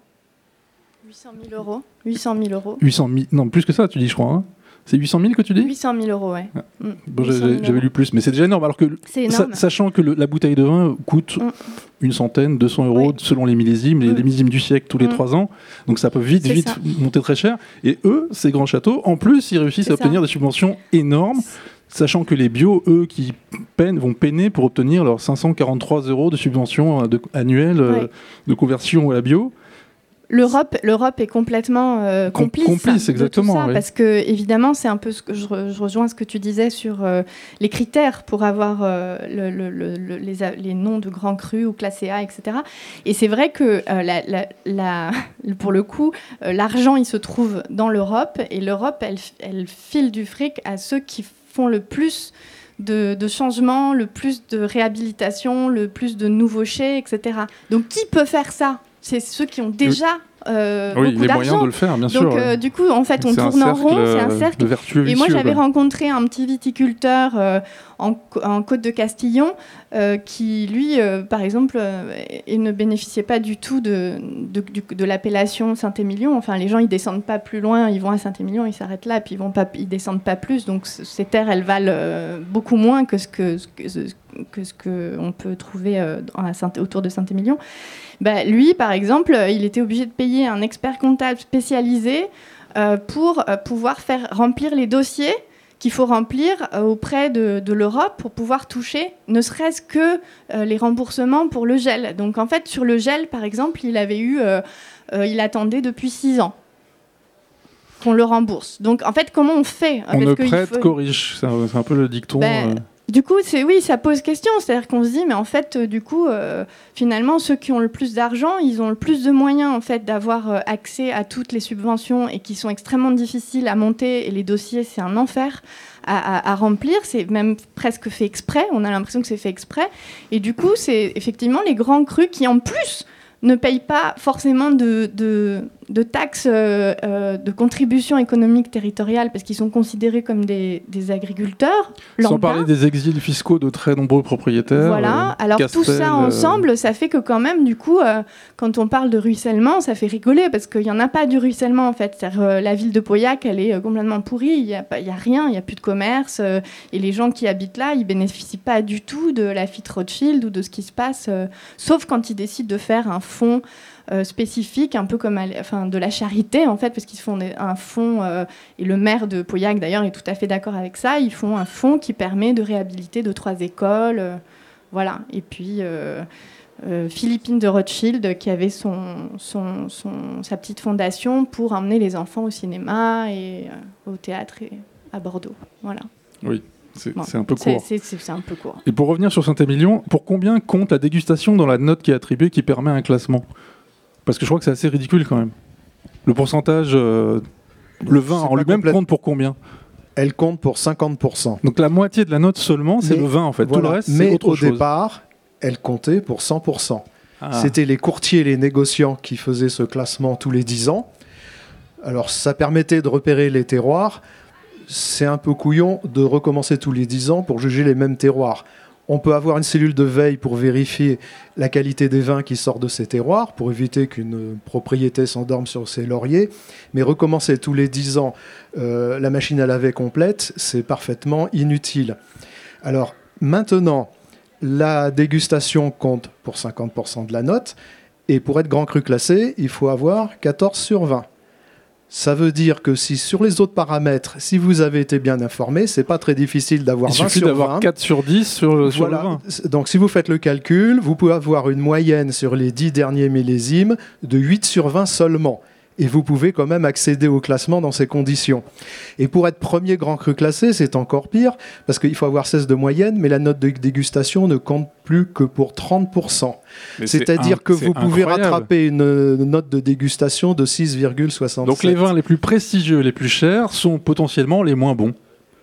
800 000 euros. 800 000 euros. 800 000, non, plus que ça, tu dis, je crois. Hein. C'est 800 000 que tu dis 800 000 euros, ouais. Ah. Mm. J'avais lu plus, mais c'est déjà énorme. Alors que, sachant que la bouteille de vin coûte mm. une centaine, 200 euros selon les millésimes, les, mm. millésimes du siècle tous les trois ans, donc ça peut vite, vite monter très cher. Et eux, ces grands châteaux, en plus, ils réussissent à obtenir des subventions énormes sachant que les bio, eux, qui peinent, vont peiner pour obtenir leurs 543 euros de subvention euh, annuelle euh, de conversion à la bio. L'Europe, l'Europe est complètement euh, complice, complice exactement, ça, parce que évidemment, c'est un peu ce que je, rejoins ce que tu disais sur euh, les critères pour avoir euh, les, noms de grands crus ou classés A, etc. Et c'est vrai que la, <laughs> pour le coup, l'argent il se trouve dans l'Europe et l'Europe, elle, elle, file du fric à ceux qui font le plus de, de changements, le plus de réhabilitation, le plus de nouveaux chais, etc. Donc qui peut faire ça? C'est ceux qui ont déjà euh, oui, beaucoup moyens de le faire, bien sûr. Donc, euh, du coup, en fait, on tourne en rond, c'est un cercle. Et moi, j'avais rencontré un petit viticulteur euh, en, Côte de Castillon qui, lui, par exemple, il ne bénéficiait pas du tout de, de, l'appellation Saint-Émilion. Enfin, les gens, ils descendent pas plus loin, ils vont à Saint-Émilion, ils s'arrêtent là, puis ils vont pas, ils descendent pas plus. Donc, ces terres, elles valent beaucoup moins que ce que, que ce qu'on peut trouver autour de Saint-Émilion. Bah, lui, par exemple, euh, il était obligé de payer un expert comptable spécialisé euh, pour euh, pouvoir faire remplir les dossiers qu'il faut remplir auprès de, l'Europe pour pouvoir toucher ne serait-ce que les remboursements pour le gel. Donc en fait, sur le gel, par exemple, il avait eu, il attendait depuis six ans qu'on le rembourse. Donc en fait, comment on fait? On ne prête corrige, c'est un, peu le dicton. Ben, du coup, c'est oui, ça pose question. C'est-à-dire qu'on se dit, mais en fait, euh, du coup, euh, finalement, ceux qui ont le plus d'argent, ils ont le plus de moyens en fait d'avoir euh, accès à toutes les subventions et qui sont extrêmement difficiles à monter. Et les dossiers, c'est un enfer à, remplir. C'est même presque fait exprès. On a l'impression que c'est fait exprès. Et du coup, c'est effectivement les grands crus qui, en plus, ne payent pas forcément de, de taxes euh, euh, de contribution économique territoriale parce qu'ils sont considérés comme des, des agriculteurs. Sans lambda. parler des exils fiscaux de très nombreux propriétaires. Voilà, euh, alors tout ça ensemble, ça fait que quand même, du coup, euh, quand on parle de ruissellement, ça fait rigoler parce qu'il n'y en a pas du ruissellement en fait. La ville de Pauillac, elle est complètement pourrie, il n'y a, rien, il n'y a plus de commerce et les gens qui habitent là, ils bénéficient pas du tout de la Fit Rothschild ou de ce qui se passe, sauf quand ils décident de faire un fonds. Euh, spécifique, un peu comme à enfin, de la charité en fait, parce qu'ils font un fonds, euh, et le maire de Pauillac d'ailleurs est tout à fait d'accord avec ça, ils font un fonds qui permet de réhabiliter deux, trois écoles, euh, voilà. Et puis euh, Philippine de Rothschild qui avait son, son, son- sa petite fondation pour emmener les enfants au cinéma et au théâtre et à Bordeaux. Voilà. C'est Bon, c'est un peu court. c'est un peu court. Et pour revenir sur Saint-Émilion, pour combien compte la dégustation dans la note qui est attribuée qui permet un classement? Parce que je crois que c'est assez ridicule quand même. Le pourcentage, euh, le vin en lui-même complète. compte pour combien? Elle compte pour 50%. Donc la moitié de la note seulement, c'est le vin en fait. Tout Voilà. le reste, c'est Mais autre au chose. départ, elle comptait pour 100%. Ah. C'était les courtiers et les négociants qui faisaient ce classement tous les 10 ans. Alors ça permettait de repérer les terroirs. C'est un peu couillon de recommencer tous les 10 ans pour juger les mêmes terroirs. On peut avoir une cellule de veille pour vérifier la qualité des vins qui sortent de ces terroirs, pour éviter qu'une propriété s'endorme sur ses lauriers. Mais recommencer tous les 10 ans euh, la machine à laver complète, c'est parfaitement inutile. Alors maintenant, la dégustation compte pour 50% de la note. Et pour être grand cru classé, il faut avoir 14 sur 20. Ça veut dire que si sur les autres paramètres, si vous avez été bien informé, c'est pas très difficile d'avoir Il 20 suffit sur d'avoir 20. 4 sur 10 sur, sur le Voilà. vin. Donc si vous faites le calcul, vous pouvez avoir une moyenne sur les 10 derniers millésimes de 8 sur 20 seulement. Et vous pouvez quand même accéder au classement dans ces conditions. Et pour être premier grand cru classé, c'est encore pire, parce qu'il faut avoir 16 de moyenne, mais la note de dégustation ne compte plus que pour 30%. Mais c'est C'est-à-dire que vous pouvez incroyable. rattraper une euh, note de dégustation de 6,67. Donc les vins les plus prestigieux, les plus chers, sont potentiellement les moins bons.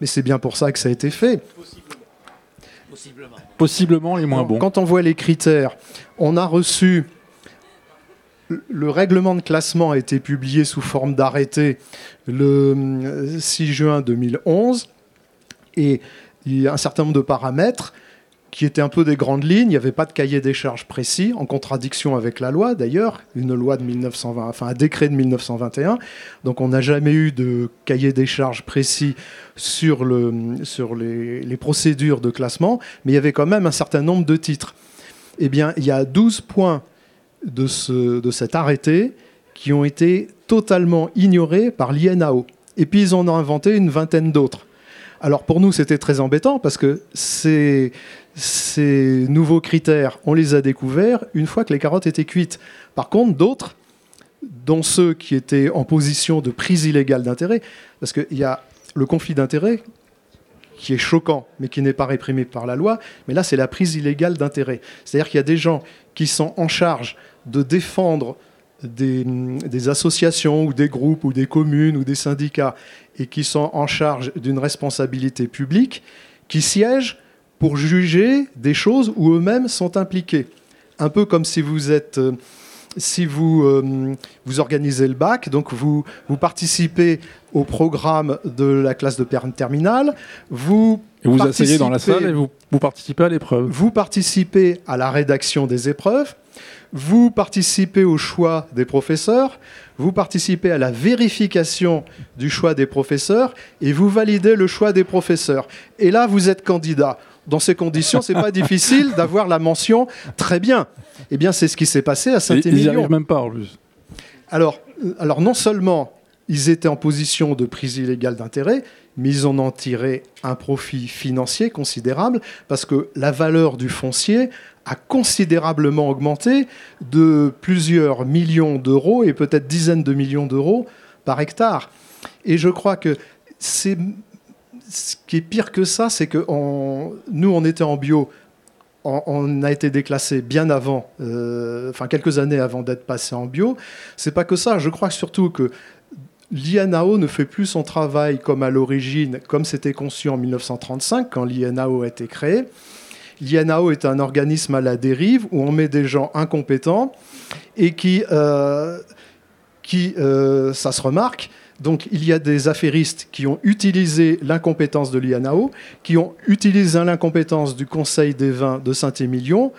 Mais c'est bien pour ça que ça a été fait. Possiblement. Possiblement les moins bons. Quand on voit les critères, on a reçu. Le règlement de classement a été publié sous forme d'arrêté le euh, 6 juin 2011 et il y a un certain nombre de paramètres qui étaient un peu des grandes lignes. Il n'y avait pas de cahier des charges précis, en contradiction avec la loi d'ailleurs, une loi de 1920, enfin un décret de 1921. Donc on n'a jamais eu de cahier des charges précis sur, le, sur les, les procédures de classement, mais il y avait quand même un certain nombre de titres. Eh bien, il y a 12 points de, ce, de cet arrêté qui ont été totalement ignorés par l'INAO. Et puis ils en ont inventé une vingtaine d'autres. Alors pour nous, c'était très embêtant parce que ces, ces nouveaux critères, on les a découverts une fois que les carottes étaient cuites. Par contre, d'autres, dont ceux qui étaient en position de prise illégale d'intérêt, parce qu'il y a le conflit d'intérêt qui est choquant, mais qui n'est pas réprimé par la loi, mais là, c'est la prise illégale d'intérêt. C'est-à-dire qu'il y a des gens qui sont en charge de défendre des, des associations ou des groupes ou des communes ou des syndicats et qui sont en charge d'une responsabilité publique, qui siègent pour juger des choses où eux-mêmes sont impliqués. Un peu comme si vous êtes... euh, si vous, euh, vous organisez le bac, donc vous, vous participez au programme de la classe de terminale, vous, Et vous asseyez dans la salle et vous, vous participez à l'épreuve. vous participez à la rédaction des épreuves, vous participez au choix des professeurs, vous participez à la vérification du choix des professeurs et vous validez le choix des professeurs. Et là, vous êtes candidat. Dans ces conditions, c'est pas <laughs> difficile d'avoir la mention très bien. Eh bien, c'est ce qui s'est passé à Et Ils n'y Saint-Émilion. arrivent même pas en plus. Alors, euh, alors non seulement ils étaient en position de prise illégale d'intérêt, mais ils en ont tiré un profit financier considérable parce que la valeur du foncier a considérablement augmenté de plusieurs millions d'euros et peut-être dizaines de millions d'euros par hectare. Et je crois que c'est ce qui est pire que ça, c'est que nous, on était en bio on, on a été déclassé bien avant, euh, enfin quelques années avant d'être passé en bio. C'est pas que ça. Je crois surtout que l'INAO ne fait plus son travail comme à l'origine, comme c'était conçu en 1935 quand l'INAO a été créé. L'INAO est un organisme à la dérive où on met des gens incompétents et qui, euh, qui, euh, ça se remarque, donc il y a des affairistes qui ont utilisé l'incompétence de l'INAO, qui ont utilisé l'incompétence du Conseil des vins de Saint-Émilion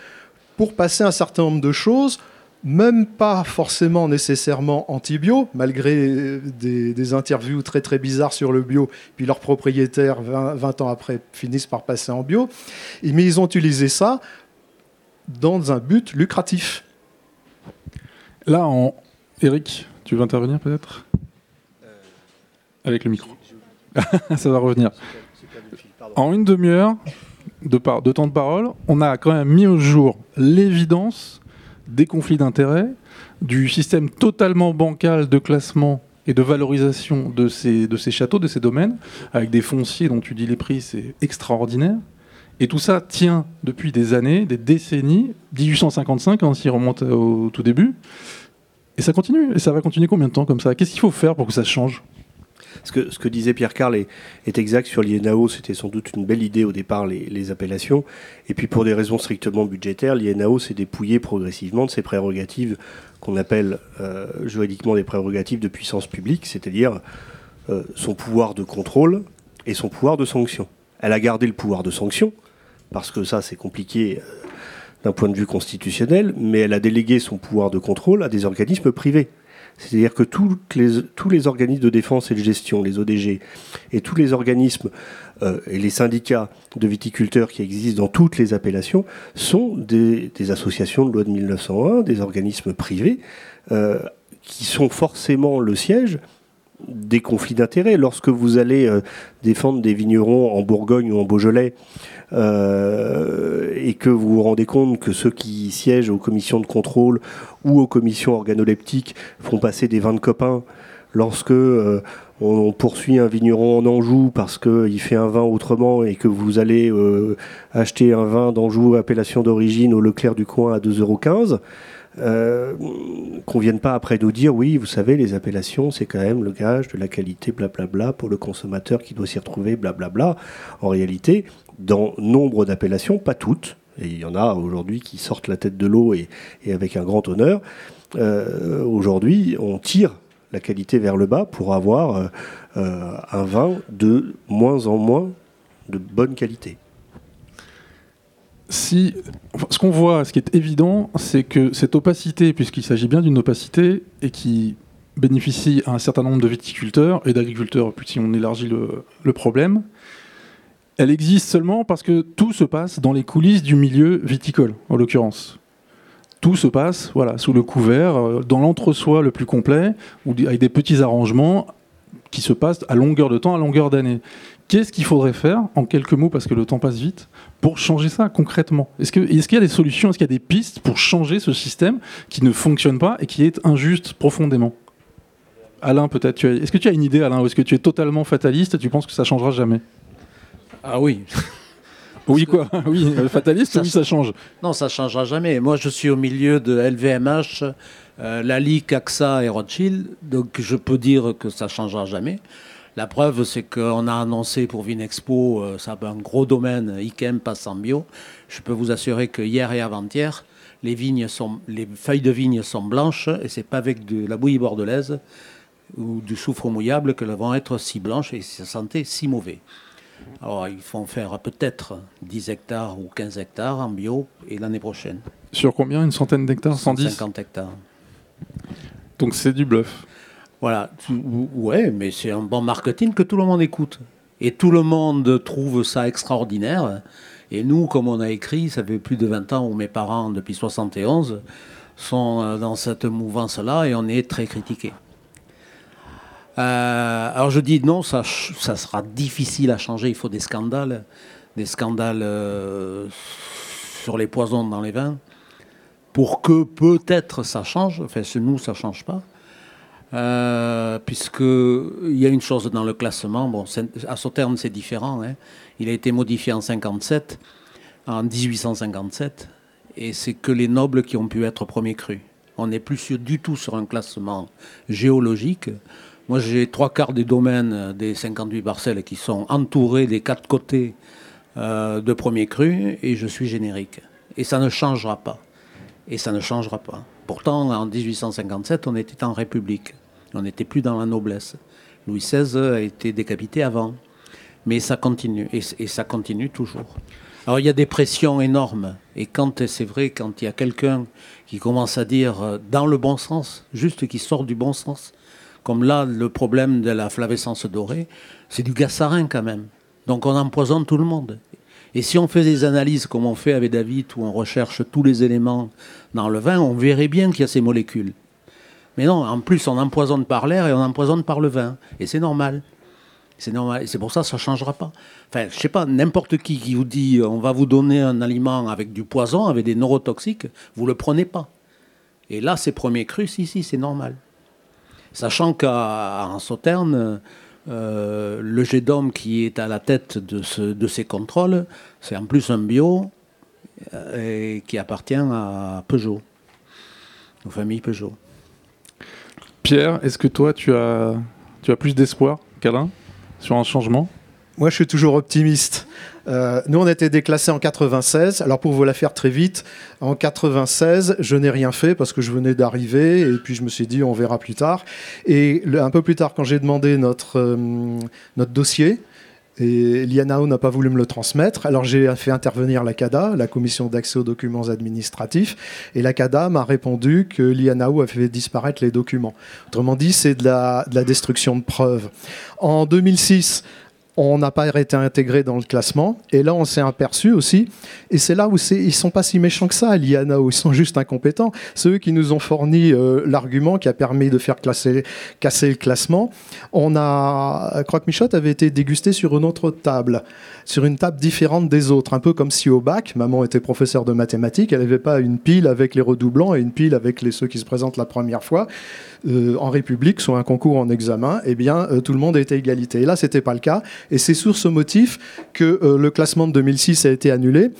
pour passer un certain nombre de choses, même pas forcément nécessairement anti-bio, malgré des, interviews très très bizarres sur le bio, puis leurs propriétaires, 20, ans après, finissent par passer en bio. Mais ils ont utilisé ça dans un but lucratif. Là. Eric, tu veux intervenir peut-être? Avec le micro. <laughs> ça va revenir. En une demi-heure de, de temps de parole, on a quand même mis au jour l'évidence des conflits d'intérêts, du système totalement bancal de classement et de valorisation de ces, châteaux, de ces domaines, avec des fonciers dont tu dis les prix, c'est extraordinaire. Et tout ça tient depuis des années, des décennies, 1855, on s'y remonte au tout début. Et ça continue. Et ça va continuer combien de temps comme ça? Qu'est-ce qu'il faut faire pour que ça change? Ce que, disait Pierre Carl est, exact sur l'INAO. C'était sans doute une belle idée au départ, les, appellations. Et puis pour des raisons strictement budgétaires, l'INAO s'est dépouillé progressivement de ses prérogatives qu'on appelle euh, juridiquement des prérogatives de puissance publique, c'est-à-dire euh, son pouvoir de contrôle et son pouvoir de sanction. Elle a gardé le pouvoir de sanction, parce que ça c'est compliqué euh, d'un point de vue constitutionnel, mais elle a délégué son pouvoir de contrôle à des organismes privés. C'est-à-dire que les, tous les organismes de défense et de gestion, les ODG, et tous les organismes euh, et les syndicats de viticulteurs qui existent dans toutes les appellations sont des, associations de loi de 1901, des organismes privés, euh, qui sont forcément le siège des conflits d'intérêts. Lorsque vous allez euh, défendre des vignerons en Bourgogne ou en Beaujolais, euh, et que vous vous rendez compte que ceux qui siègent aux commissions de contrôle ou aux commissions organoleptiques font passer des vins de copains lorsque euh, on poursuit un vigneron en Anjou parce qu'il fait un vin autrement et que vous allez acheter un vin d'Anjou appellation d'origine au Leclerc du coin à 2,15 euros, euh, qu'on vienne pas après nous dire oui, vous savez, les appellations, c'est quand même le gage de la qualité, blablabla, pour le consommateur qui doit s'y retrouver, blablabla. En réalité, dans nombre d'appellations, pas toutes, et il y en a aujourd'hui qui sortent la tête de l'eau et, avec un grand honneur, euh, aujourd'hui, on tire la qualité vers le bas pour avoir euh, un vin de moins en moins de bonne qualité si, ce qu'on voit, ce qui est évident, c'est que cette opacité, puisqu'il s'agit bien d'une opacité, et qui bénéficie à un certain nombre de viticulteurs et d'agriculteurs, puis si on élargit le, problème, elle existe seulement parce que tout se passe dans les coulisses du milieu viticole, en l'occurrence. Tout se passe voilà, sous le couvert, euh, dans l'entre-soi le plus complet, avec des petits arrangements qui se passent à longueur de temps, à longueur d'année. Qu'est-ce qu'il faudrait faire, en quelques mots, parce que le temps passe vite, pour changer ça concrètement Est-ce qu'il est y a des solutions, est-ce qu'il y a des pistes pour changer ce système qui ne fonctionne pas et qui est injuste profondément Alain, peut-être, est-ce que tu as une idée, Alain, ou est-ce que tu es totalement fataliste et tu penses que ça changera jamais Ah oui. <laughs> oui, quoi <laughs> Oui, euh, fataliste, ça, oui, ça change. Non, ça changera jamais. Moi, je suis au milieu de LVMH, euh, Lali, Caxa et Rothschild, donc je peux dire que ça changera jamais. La preuve, c'est qu'on a annoncé pour Vinexpo, euh, ça a un gros domaine, Ikem passe en bio. Je peux vous assurer que hier et avant-hier, les, vignes sont, les feuilles de vigne sont blanches et c'est pas avec de la bouillie bordelaise ou du soufre mouillable qu'elles vont être si blanches et se sentir si mauvais. Alors, ils font faire peut-être 10 hectares ou 15 hectares en bio et l'année prochaine. Sur combien? Une centaine d'hectares? 110 50 hectares. Donc c'est du bluff. Voilà, ouais, mais c'est un bon marketing que tout le monde écoute. Et tout le monde trouve ça extraordinaire. Et nous, comme on a écrit, ça fait plus de 20 ans où mes parents, depuis 71, sont euh, dans cette mouvance-là et on est très critiqués. Euh, alors je dis non, ça, sera difficile à changer, il faut des scandales, des scandales euh, sur les poisons dans les vins, pour que peut-être ça change, enfin nous ça ne change pas, euh, puisqu'il y a une chose dans le classement, bon, à Sauternes c'est différent, hein. il a été modifié en 57, en 1857, et c'est que les nobles qui ont pu être premiers crus. On n'est plus du tout sur un classement géologique. Moi j'ai trois quarts des domaines des 58 parcelles qui sont entourés des quatre côtés euh, de premiers crus, et je suis générique. Et ça ne changera pas. Et ça ne changera pas. Pourtant, en 1857, on était en République. On n'était plus dans la noblesse. Louis XVI a été décapité avant. Mais ça continue, et, ça continue toujours. Alors il y a des pressions énormes. Et quand c'est vrai, quand il y a quelqu'un qui commence à dire euh, dans le bon sens, juste qui sort du bon sens, comme là le problème de la flavescence dorée, c'est du gassarin quand même. Donc on empoisonne tout le monde. Et si on fait des analyses comme on fait avec David, où on recherche tous les éléments dans le vin, on verrait bien qu'il y a ces molécules. Mais non, en plus, on empoisonne par l'air et on empoisonne par le vin. Et c'est normal. C'est normal. C'est pour ça que ça ne changera pas. Enfin, je sais pas, n'importe qui qui vous dit on va vous donner un aliment avec du poison, avec des neurotoxiques, vous ne le prenez pas. Et là, ces premiers crus, si, si, c'est normal. Sachant qu'en Sauterne, euh, le jet d'homme qui est à la tête de, ce, de ces contrôles, c'est en plus un bio euh, qui appartient à Peugeot, aux familles Peugeot. Pierre, est-ce que toi, tu as, plus d'espoir qu'Alain sur un changement? Moi, je suis toujours optimiste. Euh, nous, on été déclassés en 96. Alors, pour vous la faire très vite, en 96, je n'ai rien fait parce que je venais d'arriver et puis je me suis dit, on verra plus tard. Et un peu plus tard, quand j'ai demandé notre, euh, notre dossier, et l'IANAO n'a pas voulu me le transmettre. Alors j'ai fait intervenir la CADA, la Commission d'accès aux documents administratifs, et la CADA m'a répondu que l'IANAO avait fait disparaître les documents. Autrement dit, c'est de la, de la destruction de preuves. En 2006, on n'a pas été intégré dans le classement. Et là, on s'est aperçu aussi, et c'est là où ils sont pas si méchants que ça, l'IANAO, ils sont <laughs> juste incompétents. C'est eux qui nous ont fourni euh, l'argument qui a permis de faire casser le classement. On a, Croque Michotte avait été dégusté sur une autre table, sur une table différente des autres, un peu comme si au bac, maman était professeure de mathématiques, elle n'avait pas une pile avec les redoublants et une pile avec les, ceux qui se présentent la première fois. Euh, en République, soit un concours en examen, eh bien, euh, tout le monde était égalité. Et là, c'était pas le cas. Et c'est sur ce motif que euh, le classement de 2006 a été annulé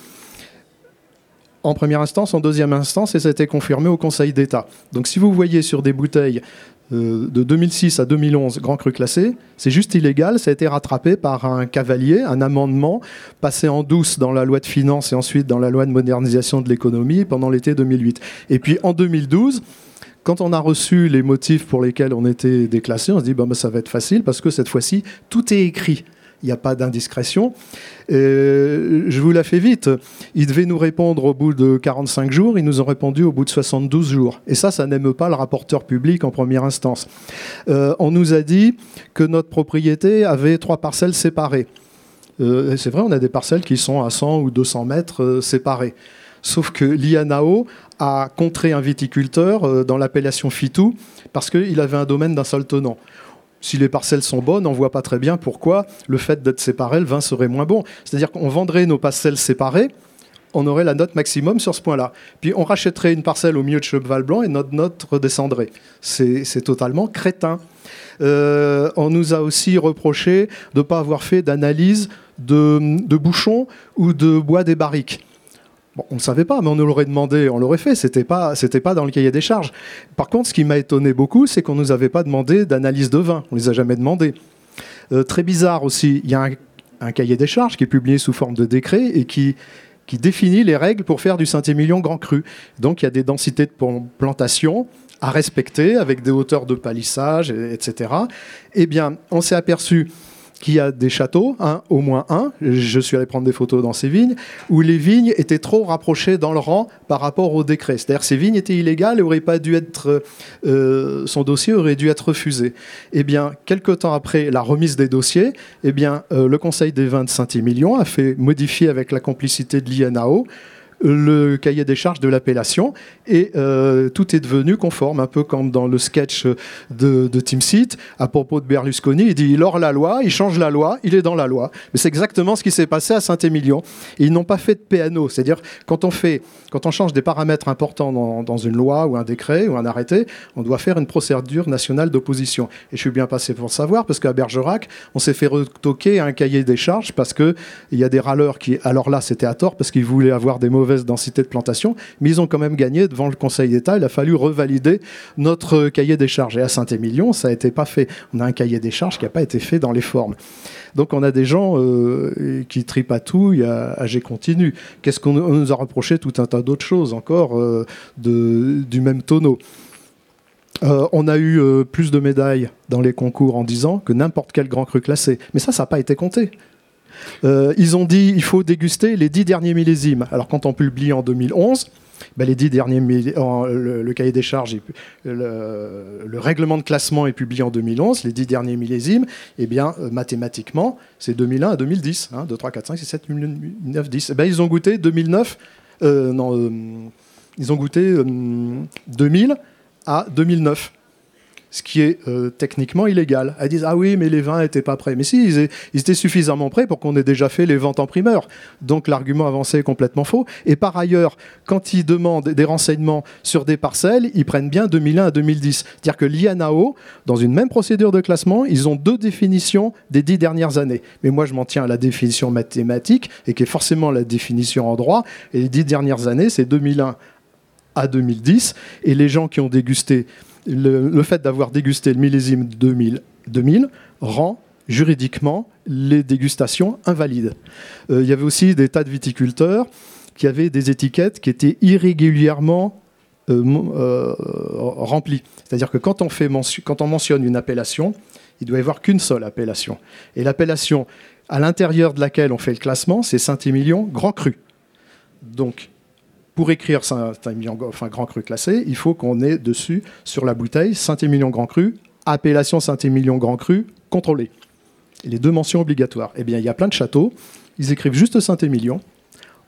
en première instance, en deuxième instance, et ça a été confirmé au Conseil d'État. Donc si vous voyez sur des bouteilles de 2006 à 2011 Grand Cru classé, c'est juste illégal, ça a été rattrapé par un cavalier, un amendement passé en douce dans la loi de finances et ensuite dans la loi de modernisation de l'économie pendant l'été 2008. Et puis en 2012, quand on a reçu les motifs pour lesquels on était déclassé, on se dit bah, ça va être facile parce que cette fois-ci, tout est écrit. Il n'y a pas d'indiscrétion. je vous la fais vite. Ils devaient nous répondre au bout de 45 jours. Ils nous ont répondu au bout de 72 jours. Et ça, ça n'aime pas le rapporteur public en première instance. Euh, on nous a dit que notre propriété avait trois parcelles séparées. Euh, c'est vrai, on a des parcelles qui sont à 100 ou 200 mètres euh, séparées. Sauf que l'IANAO a contré un viticulteur euh, dans l'appellation Fitou parce qu'il avait un domaine d'un seul tenant. Si les parcelles sont bonnes, on ne voit pas très bien pourquoi le fait d'être séparé, le vin serait moins bon. C'est-à-dire qu'on vendrait nos parcelles séparées, on aurait la note maximum sur ce point-là. Puis on rachèterait une parcelle au milieu de Cheval Blanc et notre note redescendrait. C'est totalement crétin. Euh, on nous a aussi reproché de ne pas avoir fait d'analyse de, de bouchons ou de bois des barriques on ne savait pas, mais on nous l'aurait demandé, on l'aurait fait. C'était pas, c'était pas dans le cahier des charges. Par contre, ce qui m'a étonné beaucoup, c'est qu'on nous avait pas demandé d'analyse de vin. On les a jamais demandé. Euh, très bizarre aussi. Il y a un, cahier des charges qui est publié sous forme de décret et qui qui définit les règles pour faire du Saint-Émilion Grand Cru. Donc il y a des densités de plantation à respecter avec des hauteurs de palissage, etc. Eh bien, on s'est aperçu qu'il a des châteaux, au moins un, je suis allé prendre des photos dans ces vignes, où les vignes étaient trop rapprochées dans le rang par rapport au décret. C'est-à-dire ces vignes étaient illégales et auraient pas dû être, euh, son dossier aurait dû être refusé. Eh bien, quelque temps après la remise des dossiers, eh bien, euh, le Conseil des vins de Saint-Émilion a fait modifier avec la complicité de l'INAO le cahier des charges de l'appellation et euh, tout est devenu conforme, un peu comme dans le sketch de, de Tim Seat à propos de Berlusconi. Il dit il hors la loi, il change la loi, il est dans la loi. Mais c'est exactement ce qui s'est passé à Saint-Émilion. Ils n'ont pas fait de PNO, c'est-à-dire quand on fait, quand on change des paramètres importants dans, dans, une loi ou un décret ou un arrêté, on doit faire une procédure nationale d'opposition. Et je suis bien passé pour le savoir parce qu'à Bergerac, on s'est fait retoquer un cahier des charges parce que il y a des râleurs qui, alors là, c'était à tort parce qu'ils voulaient avoir des mauvais densité de plantation, mais ils ont quand même gagné devant le Conseil d'État. Il a fallu revalider notre cahier des charges. Et à Saint-Émilion, ça n'a été pas fait. On a un cahier des charges qui n'a pas été fait dans les formes. Donc on a des gens euh, qui tripatouillent à, à G continu. Qu'est-ce qu'on nous a reproché Tout un tas d'autres choses encore euh, du même tonneau. Euh, on a eu euh, plus de médailles dans les concours en 10 ans que n'importe quel grand cru classé. Mais ça, ça n'a pas été compté. Euh, ils ont dit il faut déguster les 10 derniers millésimes. Alors quand on publie en 2011, ben, les 10 derniers le, le cahier des charges, le, le règlement de classement est publié en 2011, les 10 derniers millésimes, eh bien euh, mathématiquement, c'est 2001 à 2010. Hein, 2, 3, 4, 5, 6, 7, 8, 9, 10. Eh ben, ils ont goûté 2009, euh, non, euh, ils ont goûté euh, 2000 à 2009. Ce qui est euh, techniquement illégal. Elles disent Ah oui, mais les vins n'étaient pas prêts. Mais si, ils, étaient suffisamment prêts pour qu'on ait déjà fait les ventes en primeur. Donc l'argument avancé est complètement faux. Et par ailleurs, quand ils demandent des renseignements sur des parcelles, ils prennent bien 2001 à 2010. C'est-à-dire que l'INAO, dans une même procédure de classement, ils ont deux définitions des dix dernières années. Mais moi, je m'en tiens à la définition mathématique, et qui est forcément la définition en droit. Et les dix dernières années, c'est 2001 à 2010. Et les gens qui ont dégusté, le, fait d'avoir dégusté le millésime 2000, 2000 rend juridiquement les dégustations invalides. Euh, il y avait aussi des tas de viticulteurs qui avaient des étiquettes qui étaient irrégulièrement euh, euh, remplies. C'est-à-dire que quand on, fait quand on mentionne une appellation, il doit y avoir qu'une seule appellation. Et l'appellation à l'intérieur de laquelle on fait le classement, c'est Saint-Émilion Grand Cru. Donc, pour écrire Saint-Émilion enfin, Grand Cru classé, il faut qu'on ait dessus, sur la bouteille, Saint-Émilion Grand Cru, appellation Saint-Émilion Grand Cru, contrôlé. Et les deux mentions obligatoires. Eh bien, il y a plein de châteaux, ils écrivent juste Saint-Émilion.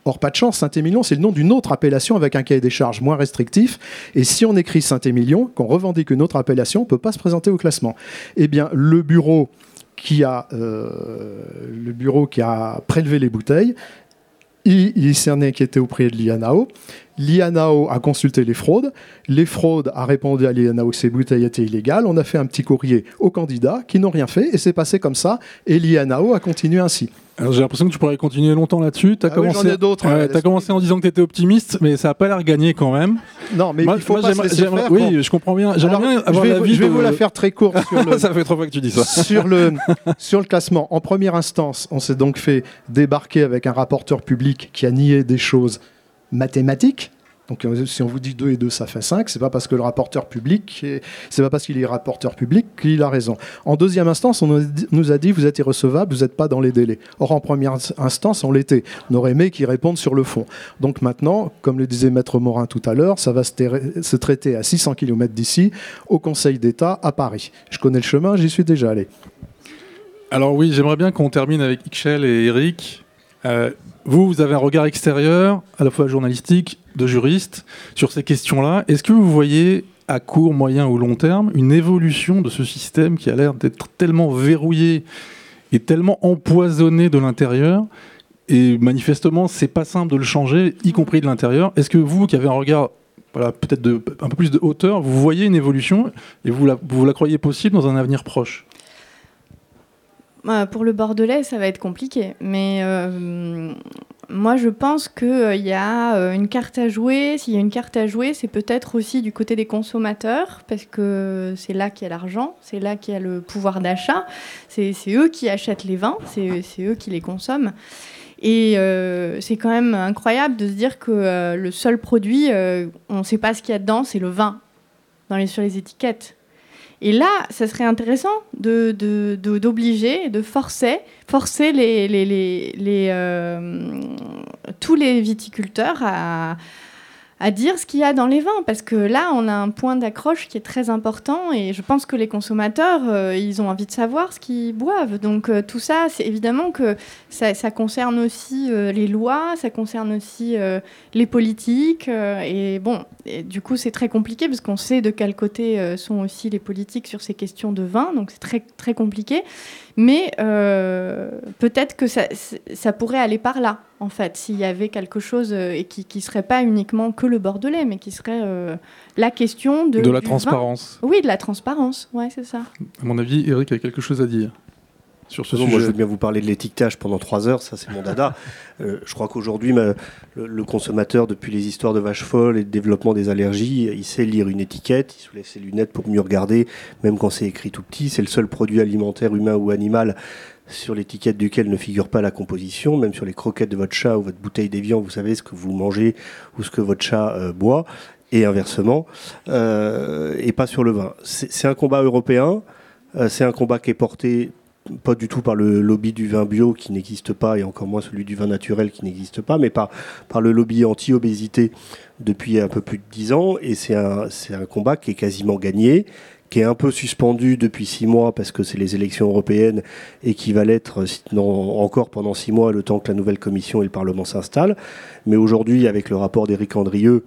Or, pas de chance, Saint-Émilion, c'est le nom d'une autre appellation avec un cahier des charges moins restrictif. Et si on écrit Saint-Émilion, qu'on revendique une autre appellation, on ne peut pas se présenter au classement. Eh bien, bureau qui a, euh, le bureau qui a prélevé les bouteilles, il, est inquiété auprès de l'IANAO. L'IANAO a consulté les fraudes. Les fraudes a répondu à l'IANAO que ces bouteilles étaient illégales. On a fait un petit courrier aux candidats qui n'ont rien fait et c'est passé comme ça. Et l'IANAO a continué ainsi. Alors, J'ai l'impression que tu pourrais continuer longtemps là-dessus. Tu as, Ah oui, commencé... Ouais, hein, t'as commencé en disant que tu étais optimiste, mais ça n'a pas l'air gagné quand même. Non, mais Moi- il faut moi, pas se j'aimerais- laisser faire. Oui, quand- je comprends bien. J'aimerais Alors, bien je avoir vais, l'avis je vais de- vous la faire très courte sur <laughs> le, ça fait trois fois que tu dis ça. sur, le, <laughs> sur le classement. En première instance, on s'est donc fait débarquer avec un rapporteur public qui a nié des choses mathématiques. Donc euh, si on vous dit 2 et 2, ça fait 5, c'est pas parce que le rapporteur public, est- c'est pas parce qu'il est rapporteur public qu'il a raison. En deuxième instance, on nous a dit- vous êtes irrecevable, vous n'êtes pas dans les délais. Or en première instance, on l'était. On aurait aimé qu'ils répondent sur le fond. Donc maintenant, comme le disait Maître Morin tout à l'heure, ça va se traiter à 600 km d'ici, au Conseil d'État à Paris. Je connais le chemin, j'y suis déjà allé. Alors oui, j'aimerais bien qu'on termine avec Ixchel et Eric. Euh, vous, vous avez un regard extérieur, à la fois journalistique, de juriste, sur ces questions-là. Est-ce que vous voyez, à court, moyen ou long terme, une évolution de ce système qui a l'air d'être tellement verrouillé et tellement empoisonné de l'intérieur et manifestement, c'est pas simple de le changer, y compris de l'intérieur? Est-ce que vous, qui avez un regard peut-être un peu plus de hauteur, vous voyez une évolution et vous la, vous la croyez possible dans un avenir proche? Euh, Pour le Bordelais, ça va être compliqué. Mais euh, moi, je pense qu'il y a euh, une carte à jouer. S'il y a une carte à jouer, c'est peut-être aussi du côté des consommateurs, parce que c'est là qu'il y a l'argent, c'est là qu'il y a le pouvoir d'achat. C'est eux qui achètent les vins, c'est eux qui les consomment. Et euh, c'est quand même incroyable de se dire que euh, le seul produit, euh, on ne sait pas ce qu'il y a dedans, c'est le vin sur les étiquettes. Et là, ça serait intéressant d'obliger, de, forcer, forcer euh, tous les viticulteurs à, à dire ce qu'il y a dans les vins. Parce que là, on a un point d'accroche qui est très important et je pense que les consommateurs, euh, ils ont envie de savoir ce qu'ils boivent. Donc euh, tout ça, c'est évidemment que ça, concerne aussi euh, les lois, ça concerne aussi les politiques. et bon, du coup, c'est très compliqué parce qu'on sait de quel côté sont aussi les politiques sur ces questions de vin. Donc c'est très, très compliqué. Mais euh, peut-être que ça, ça pourrait aller par là, en fait, s'il y avait quelque chose euh, et qui ne serait pas uniquement que le bordelais, mais qui serait euh, la question de, De la vin. transparence. Oui, de la transparence, ouais, c'est ça. À mon avis, Eric a quelque chose à dire sur ce Non, sujet. moi, je veux bien vous parler de l'étiquetage pendant trois heures, ça c'est mon dada. <laughs> Euh, je crois qu'aujourd'hui, le consommateur, depuis les histoires de vaches folles et le développement des allergies, il sait lire une étiquette, il soulève ses lunettes pour mieux regarder, même quand c'est écrit tout petit. C'est le seul produit alimentaire, humain ou animal, sur l'étiquette duquel ne figure pas la composition. Même sur les croquettes de votre chat ou votre bouteille d'évian, vous savez ce que vous mangez ou ce que votre chat euh, boit. et inversement, euh, et pas sur le vin. C'est un combat européen, euh, c'est un combat qui est porté pas du tout par le lobby du vin bio qui n'existe pas, et encore moins celui du vin naturel qui n'existe pas, mais par, le lobby anti-obésité depuis un peu plus de dix ans, et c'est un, un combat qui est quasiment gagné, qui est un peu suspendu depuis six mois parce que c'est les élections européennes et qui va l'être encore pendant six mois le temps que la nouvelle commission et le Parlement s'installent. Mais aujourd'hui, avec le rapport d'Éric Andrieux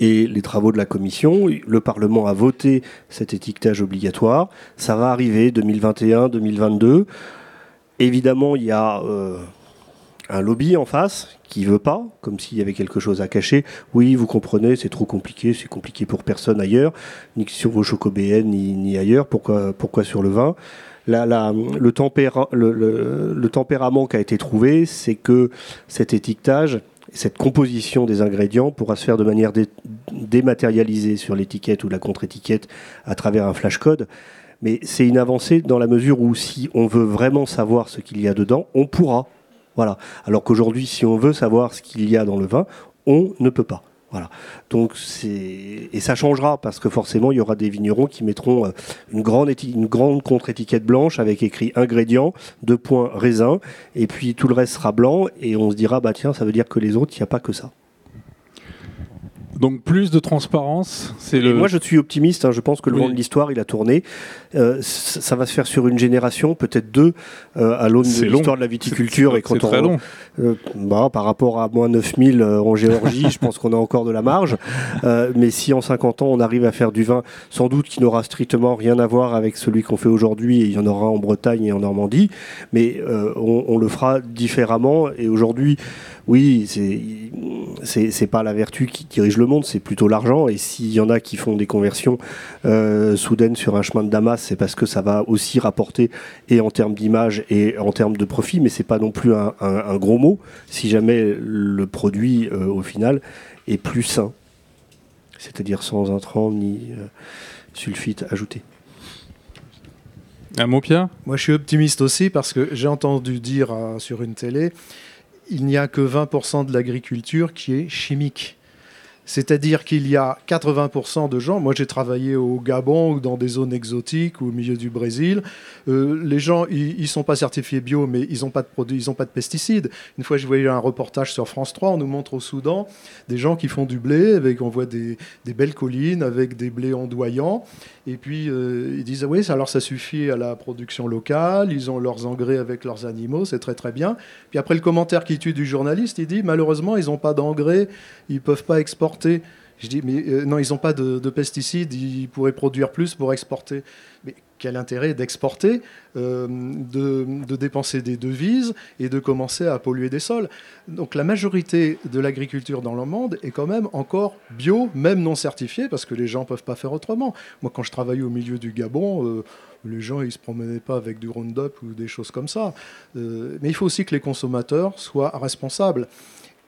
et les travaux de la commission, le Parlement a voté cet étiquetage obligatoire. Ça va arriver 2021-2022. Évidemment, il y a euh, un lobby en face qui veut pas, comme s'il y avait quelque chose à cacher. Oui, vous comprenez, c'est trop compliqué, c'est compliqué pour personne ailleurs, ni sur vos chocobéennes, ni, ni ailleurs. Pourquoi, pourquoi sur le vin? Le, le, tempérament qui a été trouvé, c'est que cet étiquetage, cette composition des ingrédients pourra se faire de manière dématérialisée sur l'étiquette ou la contre-étiquette à travers un flashcode. Mais c'est une avancée dans la mesure où si on veut vraiment savoir ce qu'il y a dedans, on pourra. Voilà. Alors qu'aujourd'hui, si on veut savoir ce qu'il y a dans le vin, on ne peut pas. Voilà. Donc c'est et ça changera parce que forcément il y aura des vignerons qui mettront euh, une grande une grande contre-étiquette blanche avec écrit ingrédients, deux points raisin et puis tout le reste sera blanc et on se dira bah tiens ça veut dire que les autres il n'y a pas que ça. Donc plus de transparence. C'est le... Moi je suis optimiste. Hein. je pense que le vent de l'histoire il a tourné. Euh, ça va se faire sur une génération, peut-être deux, euh, à l'aune de l'histoire de la viticulture. et quand très long. Euh, bah, par rapport à moins 9000 en Géorgie, <laughs> je pense qu'on a encore de la marge. mais si en 50 ans on arrive à faire du vin, sans doute qui n'aura strictement rien à voir avec celui qu'on fait aujourd'hui, et il y en aura en Bretagne et en Normandie, mais on, on, le fera différemment. Et aujourd'hui, oui, c'est pas la vertu qui dirige le monde, c'est plutôt l'argent. Et s'il y en a qui font des conversions euh, soudaines sur un chemin de Damas, c'est parce que ça va aussi rapporter et en termes d'image et en termes de profit, mais c'est pas non plus un, gros mot si jamais le produit euh, au final est plus sain, c'est-à-dire sans intrants ni euh, sulfite ajouté. Un mot, Pierre? Moi, je suis optimiste aussi parce que j'ai entendu dire sur une télé il n'y a que 20% de l'agriculture qui est chimique. C'est-à-dire qu'il y a 80% de gens, moi j'ai travaillé au Gabon ou dans des zones exotiques ou au milieu du Brésil, euh, les gens, ils ne sont pas certifiés bio, mais ils n'ont pas de produits, ils pas de pesticides. Une fois, je voyais un reportage sur France 3, on nous montre au Soudan des gens qui font du blé, avec, on voit des, belles collines avec des blés ondoyants, et puis euh, ils disent, oui, alors ça suffit à la production locale, ils ont leurs engrais avec leurs animaux, c'est très très bien. Puis après le commentaire qui tue du journaliste, il dit, malheureusement, ils n'ont pas d'engrais, ils ne peuvent pas exporter. Je dis, mais euh, non, ils n'ont pas de, de, pesticides, ils pourraient produire plus pour exporter. Quel intérêt d'exporter, euh, de, dépenser des devises et de commencer à polluer des sols Donc la majorité de l'agriculture dans le monde est quand même encore bio, même non certifiée, parce que les gens ne peuvent pas faire autrement. Moi, quand je travaillais au milieu du Gabon, euh, les gens ils se promenaient pas avec du Roundup ou des choses comme ça. mais il faut aussi que les consommateurs soient responsables.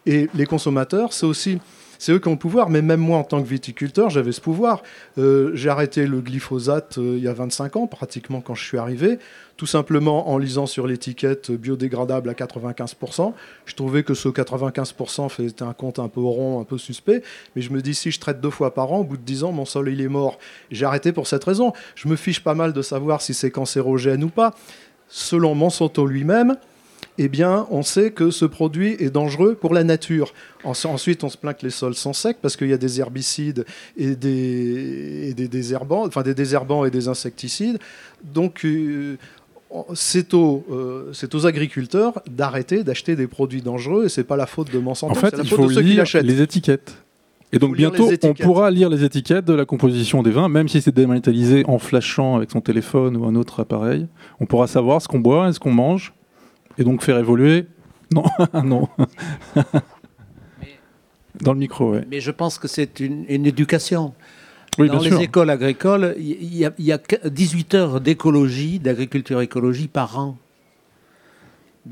Et les consommateurs, c'est aussi c'est eux qui ont le pouvoir, mais même moi, en tant que viticulteur, j'avais ce pouvoir. Euh, j'ai arrêté le glyphosate euh, il y a 25 ans, pratiquement quand je suis arrivé, tout simplement en lisant sur l'étiquette biodégradable à 95%. Je trouvais que ce 95% faisait un compte un peu rond, un peu suspect, mais je me dis, si je traite deux fois par an, au bout de 10 ans, mon sol, il est mort. J'ai arrêté pour cette raison. Je me fiche pas mal de savoir si c'est cancérogène ou pas. Selon Monsanto lui-même, eh bien, on sait que ce produit est dangereux pour la nature. Ensuite, on se plaint que les sols sont secs parce qu'il y a des herbicides et des, désherbants, enfin des désherbants et des insecticides. Donc, euh, c'est aux, euh, aux, agriculteurs d'arrêter d'acheter des produits dangereux et c'est pas la faute de Monsanto. En fait, il faut lire les étiquettes. Et donc bientôt, on pourra lire les étiquettes de la composition des vins, même si c'est dématérialisé en flashant avec son téléphone ou un autre appareil. On pourra savoir ce qu'on boit et ce qu'on mange et donc faire évoluer Non, <laughs> non. Dans le micro, oui. Mais je pense que c'est une, éducation. Dans les écoles agricoles, il y, a 18 heures d'écologie, d'agriculture écologie par an.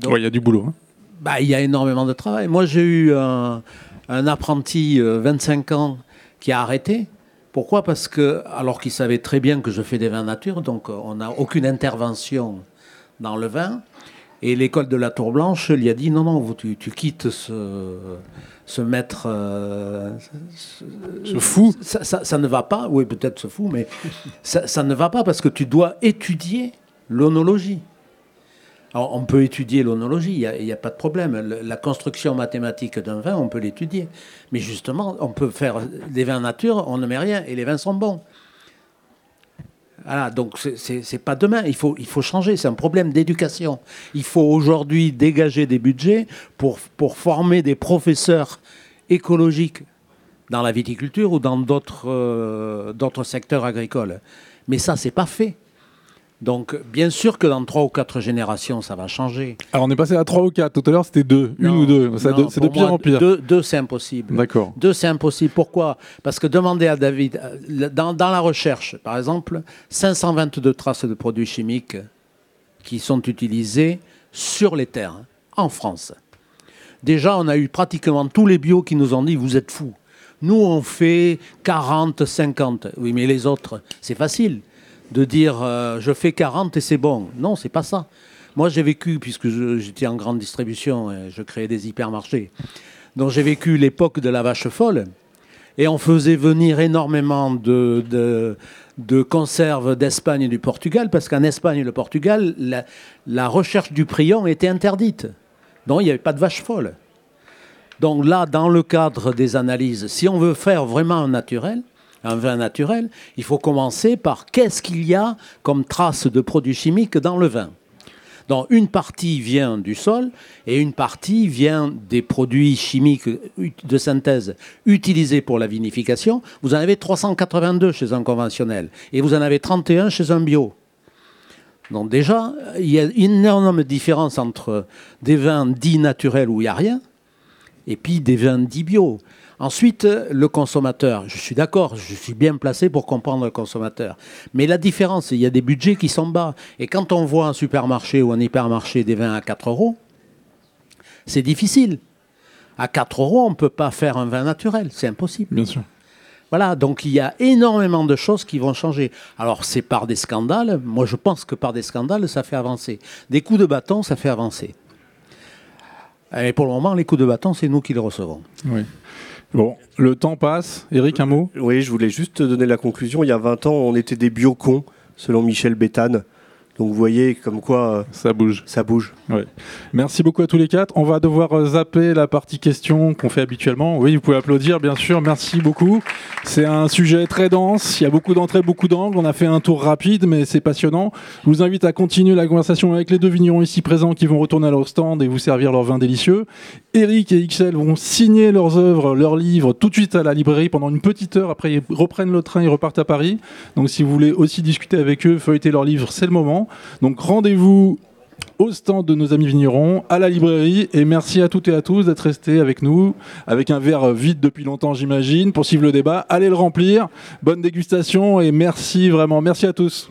Oui, il y a du boulot. Hein. Bah, il y a énormément de travail. Moi, j'ai eu un, apprenti, 25 euh, ans, qui a arrêté. Pourquoi? Parce que, alors qu'il savait très bien que je fais des vins nature, donc euh, on n'a aucune intervention dans le vin, Et l'école de la Tour Blanche lui a dit non, non, tu, tu quittes ce, ce maître. euh, Ce fou. Ça, ça- ça ne va pas, oui, peut-être ce fou, mais ça, ça ne va pas parce que tu dois étudier l'onologie. Alors, on peut étudier l'onologie, il n'y a, pas de problème. Le- La construction mathématique d'un vin, on peut l'étudier. Mais justement, on peut faire des vins nature, on ne met rien, et les vins sont bons. Voilà, donc c'est- pas demain, il faut, il faut changer, c'est un problème d'éducation. Il faut aujourd'hui dégager des budgets pour, former des professeurs écologiques dans la viticulture ou dans d'autres euh, secteurs agricoles. Mais ça, c'est pas fait. Donc, bien sûr que dans trois ou quatre générations, ça va changer. Alors on est passé à 3 ou 4, tout à l'heure c'était 2, une ou deux, c'est de pire moi, en pire. Deux, deux, c'est impossible. D'accord. Deux, c'est impossible. Pourquoi? Parce que demandez à David, euh, dans, dans la recherche, par exemple, 522 traces de produits chimiques qui sont utilisés sur les terres, en France. Déjà, on a eu pratiquement tous les bios qui nous ont dit, vous êtes fous. Nous, on fait 40, 50. Oui, mais les autres, c'est facile de dire, euh, je fais 40 et c'est bon. Non, c'est pas ça. Moi, j'ai vécu, puisque j'étais en grande distribution, et je créais des hypermarchés. Donc, j'ai vécu l'époque de la vache folle. Et on faisait venir énormément de, de, de conserves d'Espagne et du Portugal, parce qu'en Espagne et le Portugal, la, la recherche du prion était interdite. Donc il n'y avait pas de vache folle. Donc là, dans le cadre des analyses, si on veut faire vraiment un naturel, un vin naturel, il faut commencer par qu'est-ce qu'il y a comme traces de produits chimiques dans le vin. Donc une partie vient du sol et une partie vient des produits chimiques de synthèse utilisés pour la vinification. Vous en avez 382 chez un conventionnel et vous en avez 31 chez un bio. Donc déjà, il y a une énorme différence entre des vins dits naturels où il n'y a rien et puis des vins dits bio. Ensuite, le consommateur, je suis d'accord, je suis bien placé pour comprendre le consommateur. Mais la différence, il y a des budgets qui sont bas. Et quand on voit un supermarché ou un hypermarché des vins à 4 euros, c'est difficile. À 4 euros, on ne peut pas faire un vin naturel, c'est impossible. Bien sûr. Voilà, donc il y a énormément de choses qui vont changer. Alors c'est par des scandales, moi je pense que par des scandales, ça fait avancer. Des coups de bâton, ça fait avancer. Et pour le moment, les coups de bâton, c'est nous qui les recevons. Oui. Bon, le temps passe. Eric, un mot? Oui, je voulais juste te donner la conclusion. Il y a 20 ans, on était des biocons, selon Michel Béthane. Donc vous voyez comme quoi euh, Ça bouge. ça bouge. Merci beaucoup à tous les quatre. On va devoir euh, zapper la partie questions qu'on fait habituellement. Oui, vous pouvez applaudir, bien sûr. Merci beaucoup. C'est un sujet très dense. Il y a beaucoup d'entrées, beaucoup d'angles. On a fait un tour rapide, mais c'est passionnant. Je vous invite à continuer la conversation avec les deux vignerons ici présents qui vont retourner à leur stand et vous servir leur vin délicieux. Eric et XL vont signer leurs œuvres, leurs livres tout de suite à la librairie pendant une petite heure. Après, ils reprennent le train, ils repartent à Paris. Donc, si vous voulez aussi discuter avec eux, feuilleter leurs livres, c'est le moment. Donc, rendez-vous au stand de nos amis vignerons, à la librairie. Et merci à toutes et à tous d'être restés avec nous, avec un verre vide depuis longtemps, j'imagine, pour suivre le débat. Allez le remplir. Bonne dégustation et merci vraiment. Merci à tous.